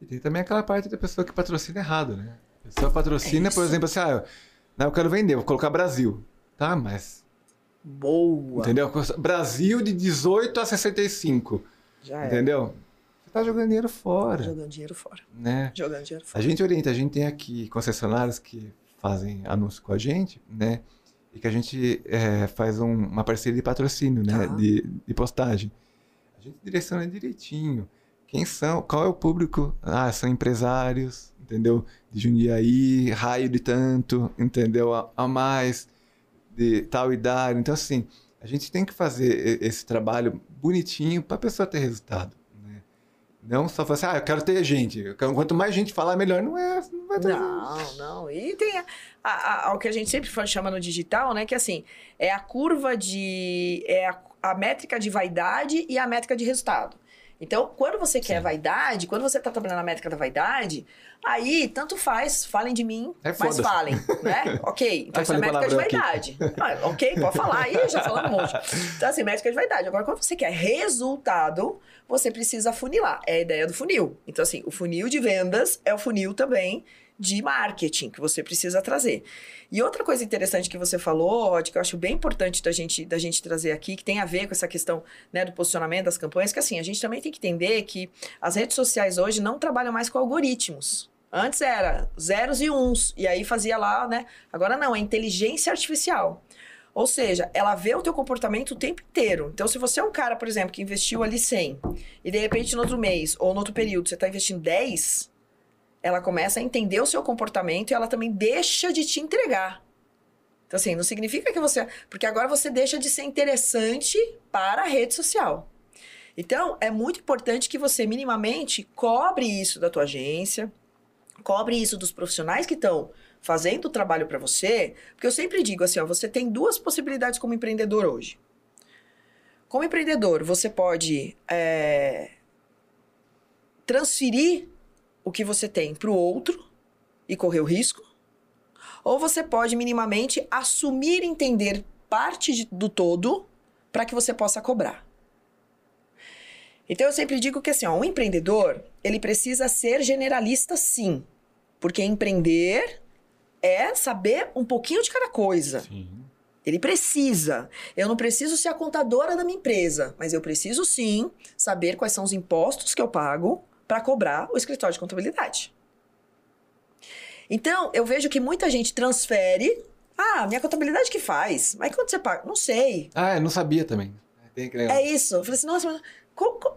[SPEAKER 2] E tem também aquela parte da pessoa que patrocina errado, né? A pessoa patrocina,
[SPEAKER 1] É
[SPEAKER 2] por exemplo, assim, ah, eu, não, eu quero vender, vou colocar Brasil. Tá, mas.
[SPEAKER 1] Boa.
[SPEAKER 2] Entendeu? Brasil de 18 a 65.
[SPEAKER 1] Já é.
[SPEAKER 2] Entendeu? Você tá jogando dinheiro fora,
[SPEAKER 1] Jogando dinheiro fora.
[SPEAKER 2] né?
[SPEAKER 1] Jogando dinheiro
[SPEAKER 2] A
[SPEAKER 1] fora.
[SPEAKER 2] gente orienta, a gente tem aqui concessionários que fazem anúncio com a gente, né? E que a gente é, faz um- uma parceria de patrocínio, né?
[SPEAKER 1] Tá.
[SPEAKER 2] De, de postagem. A gente direciona direitinho. Quem são? Qual é o público? Ah, são empresários, entendeu? De Jundiaí, raio de tanto, entendeu? A, a mais, de tal idade. Então, assim, A gente tem que fazer esse trabalho bonitinho para a pessoa ter resultado. Né? Não só falar assim, ah, eu quero ter gente. Quanto mais gente falar, melhor. Não é. Não, vai ter
[SPEAKER 1] não, não. E tem a, a, a, o que a gente sempre chama no digital, né? Que assim, é a curva de. É a, a métrica de vaidade e a métrica de resultado. Então, quando você quer Sim. vaidade, quando você está trabalhando na métrica da vaidade, aí tanto faz, falem de mim, é mas falem, né? <laughs> ok, então isso é métrica de vaidade. Ah, ok, pode falar aí, já falando um monte. Então, assim, métrica de vaidade. Agora, quando você quer resultado, você precisa funilar. É a ideia do funil. Então, assim, o funil de vendas é o funil também de marketing que você precisa trazer. E outra coisa interessante que você falou, Rod, que eu acho bem importante da gente, da gente trazer aqui, que tem a ver com essa questão né, do posicionamento das campanhas, que assim, a gente também tem que entender que as redes sociais hoje não trabalham mais com algoritmos. Antes era zeros e uns, e aí fazia lá, né? Agora não, é inteligência artificial. Ou seja, ela vê o teu comportamento o tempo inteiro. Então, se você é um cara, por exemplo, que investiu ali 100, e de repente no outro mês ou no outro período você está investindo 10, ela começa a entender o seu comportamento e ela também deixa de te entregar. Então, assim, não significa que você. Porque agora você deixa de ser interessante para a rede social. Então, é muito importante que você minimamente cobre isso da tua agência, cobre isso dos profissionais que estão fazendo o trabalho para você, porque eu sempre digo assim, ó, você tem duas possibilidades como empreendedor hoje. Como empreendedor, você pode é, transferir o que você tem para o outro e correr o risco, ou você pode minimamente assumir entender parte de, do todo para que você possa cobrar. Então eu sempre digo que assim, ó, um empreendedor, ele precisa ser generalista sim, porque empreender é saber um pouquinho de cada coisa. Sim. Ele precisa. Eu não preciso ser a contadora da minha empresa, mas eu preciso sim saber quais são os impostos que eu pago, para cobrar o escritório de contabilidade. Então, eu vejo que muita gente transfere. Ah, minha contabilidade que faz. Mas quanto você paga? Não sei.
[SPEAKER 2] Ah, eu não sabia também.
[SPEAKER 1] É isso. Eu falei assim, nossa, mas.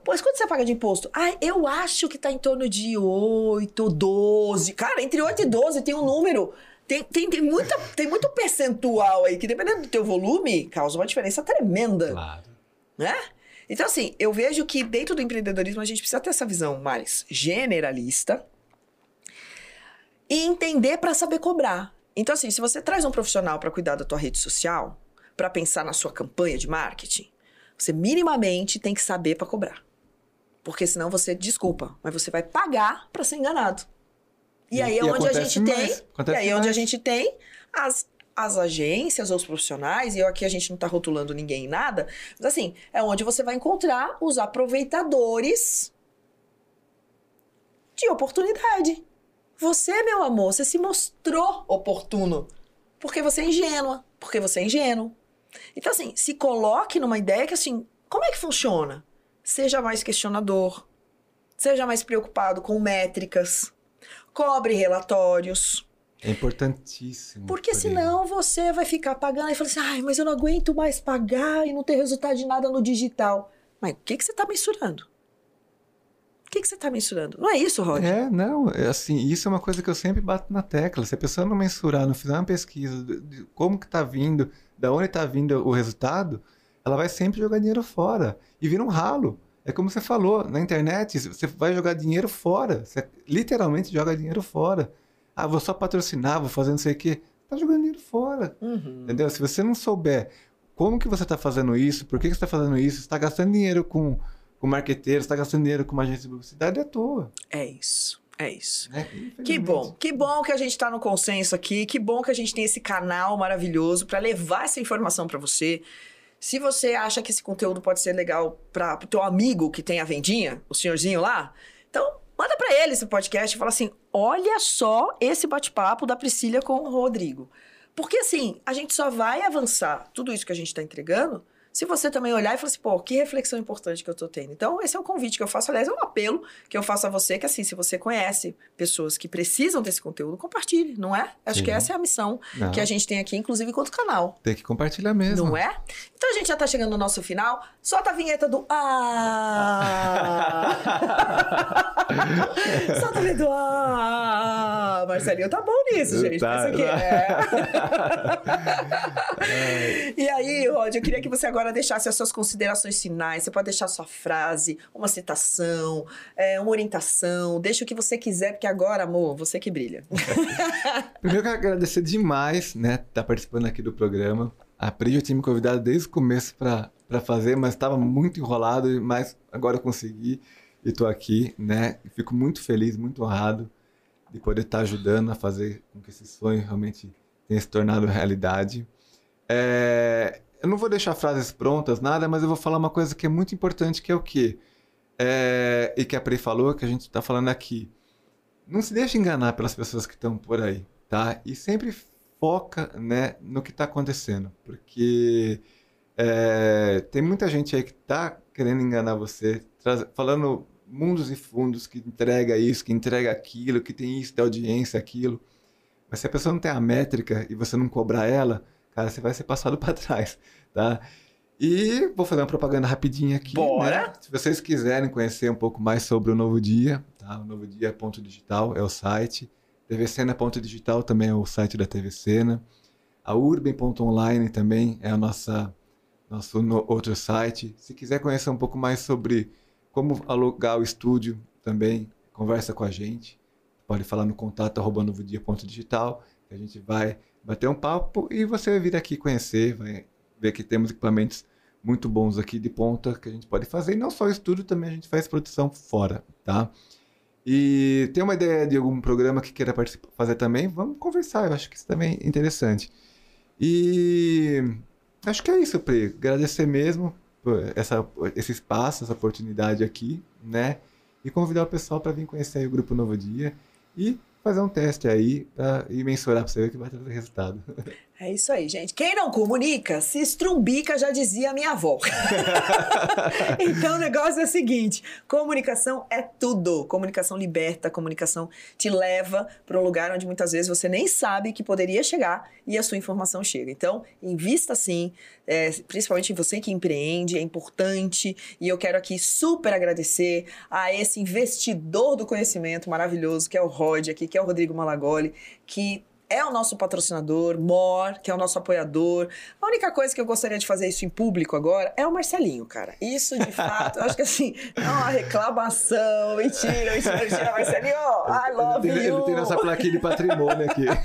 [SPEAKER 1] Pois quanto você paga de imposto? Ah, eu acho que tá em torno de 8, 12. Cara, entre 8 e 12 tem um número. Tem, tem, tem, muita, tem muito percentual aí que, dependendo do teu volume, causa uma diferença tremenda. Claro. Né? Então, assim, eu vejo que dentro do empreendedorismo a gente precisa ter essa visão mais generalista e entender para saber cobrar. Então, assim, se você traz um profissional para cuidar da tua rede social, para pensar na sua campanha de marketing, você minimamente tem que saber para cobrar. Porque senão você, desculpa, mas você vai pagar para ser enganado. E, e aí é onde a gente mais, tem, e aí é onde a gente tem as as agências ou os profissionais, e aqui a gente não está rotulando ninguém em nada, mas assim, é onde você vai encontrar os aproveitadores de oportunidade. Você, meu amor, você se mostrou oportuno. Porque você é ingênua, porque você é ingênuo. Então, assim, se coloque numa ideia que, assim, como é que funciona? Seja mais questionador, seja mais preocupado com métricas, cobre relatórios,
[SPEAKER 2] é importantíssimo.
[SPEAKER 1] Porque senão você vai ficar pagando e fala assim, ai, mas eu não aguento mais pagar e não ter resultado de nada no digital. Mas o que, que você está mensurando? O que, que você está mensurando? Não é isso, Roger?
[SPEAKER 2] É, não. É assim, isso é uma coisa que eu sempre bato na tecla. Se a pessoa não mensurar, não fizer uma pesquisa de, de como que está vindo, da onde está vindo o resultado, ela vai sempre jogar dinheiro fora. E vira um ralo. É como você falou, na internet, você vai jogar dinheiro fora. Você literalmente joga dinheiro fora. Ah, vou só patrocinar, vou fazer não sei o quê. Tá jogando dinheiro fora. Uhum. Entendeu? Se você não souber como que você está fazendo isso, por que, que você está fazendo isso, você está gastando dinheiro com, com marqueteiro, está gastando dinheiro com uma agência de publicidade, é à toa.
[SPEAKER 1] É isso. É isso. É, que bom. Que bom que a gente está no consenso aqui. Que bom que a gente tem esse canal maravilhoso para levar essa informação para você. Se você acha que esse conteúdo pode ser legal para o teu amigo que tem a vendinha, o senhorzinho lá, então Manda para ele esse podcast e fala assim: olha só esse bate-papo da Priscila com o Rodrigo. Porque assim, a gente só vai avançar tudo isso que a gente está entregando se você também olhar e falar assim, pô, que reflexão importante que eu tô tendo. Então, esse é um convite que eu faço, aliás, é um apelo que eu faço a você, que assim, se você conhece pessoas que precisam desse conteúdo, compartilhe, não é? Acho
[SPEAKER 2] Sim.
[SPEAKER 1] que essa é a missão
[SPEAKER 2] Não.
[SPEAKER 1] que a gente tem aqui, inclusive, enquanto canal.
[SPEAKER 2] Tem que compartilhar mesmo.
[SPEAKER 1] Não é? Então a gente já tá chegando no nosso final. Solta a vinheta do Ah! <laughs> Solta a vinheta do Ah! Marcelinho tá bom nisso, gente.
[SPEAKER 2] Tá,
[SPEAKER 1] Pensa que é. <laughs> <laughs> e aí, Rod, eu queria que você agora deixasse as suas considerações finais. Você pode deixar sua frase, uma citação, é, uma orientação. Deixa o que você quiser, porque agora, amor, você que brilha. <laughs>
[SPEAKER 2] Primeiro, eu quero agradecer demais, né, estar participando aqui do programa. A Pri já tinha me convidado desde o começo para fazer, mas estava muito enrolado, mas agora eu consegui e estou aqui, né? Fico muito feliz, muito honrado de poder estar ajudando a fazer com que esse sonho realmente tenha se tornado realidade. É, eu não vou deixar frases prontas, nada, mas eu vou falar uma coisa que é muito importante, que é o quê? É, e que a Pri falou, que a gente está falando aqui. Não se deixe enganar pelas pessoas que estão por aí, tá? E sempre foca, né, no que está acontecendo, porque é, tem muita gente aí que está querendo enganar você, falando mundos e fundos que entrega isso, que entrega aquilo, que tem isso de audiência, aquilo. Mas se a pessoa não tem a métrica e você não cobrar ela, cara, você vai ser passado para trás, tá? E vou fazer uma propaganda rapidinha aqui.
[SPEAKER 1] Bora!
[SPEAKER 2] né? Se vocês quiserem conhecer um pouco mais sobre o Novo Dia, tá? O Novo Dia ponto digital é o site. tvcena.digital também é o site da TV Cena. A urban.online também é a nossa nosso no- outro site. Se quiser conhecer um pouco mais sobre como alugar o estúdio, também conversa com a gente. Pode falar no contato arroba novodia.digital, que a gente vai bater um papo e você vir aqui conhecer, vai ver que temos equipamentos muito bons aqui de ponta que a gente pode fazer. E não só estúdio, também a gente faz produção fora, tá? E tem uma ideia de algum programa que queira fazer também? Vamos conversar, eu acho que isso também é interessante. E acho que é isso, Pri. Agradecer mesmo por essa, esse espaço, essa oportunidade aqui, né? E convidar o pessoal para vir conhecer o Grupo Novo Dia e fazer um teste aí pra, e mensurar para você ver que vai trazer resultado. <laughs>
[SPEAKER 1] É isso aí, gente. Quem não comunica, se estrumbica, já dizia a minha avó. <laughs> então o negócio é o seguinte: comunicação é tudo. Comunicação liberta, comunicação te leva para um lugar onde muitas vezes você nem sabe que poderia chegar e a sua informação chega. Então, invista sim, é, principalmente em você que empreende, é importante. E eu quero aqui super agradecer a esse investidor do conhecimento maravilhoso, que é o Rod aqui, que é o Rodrigo Malagoli, que é o nosso patrocinador, Mor, que é o nosso apoiador. A única coisa que eu gostaria de fazer isso em público agora é o Marcelinho, cara. Isso, de <laughs> fato, eu acho que assim, é uma reclamação. Mentira, mentira, mentira. Marcelinho, <laughs> I love
[SPEAKER 2] ele,
[SPEAKER 1] you.
[SPEAKER 2] ele tem nossa plaquinha de patrimônio aqui. <laughs>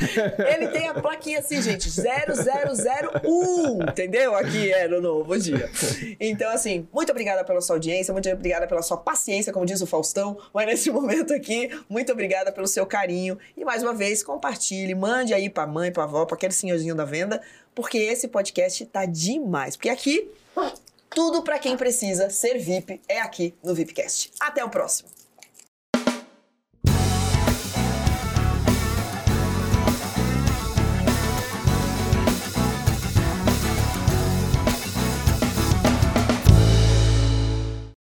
[SPEAKER 1] Ele tem a plaquinha assim, gente, 0001, entendeu? Aqui é no Novo Dia. Então, assim, muito obrigada pela sua audiência, muito obrigada pela sua paciência, como diz o Faustão, mas nesse momento aqui, muito obrigada pelo seu carinho. E mais uma vez, compartilhe, mande aí pra mãe, pra avó, pra aquele senhorzinho da venda, porque esse podcast tá demais. Porque aqui, tudo pra quem precisa ser VIP é aqui no VIPcast. Até o próximo.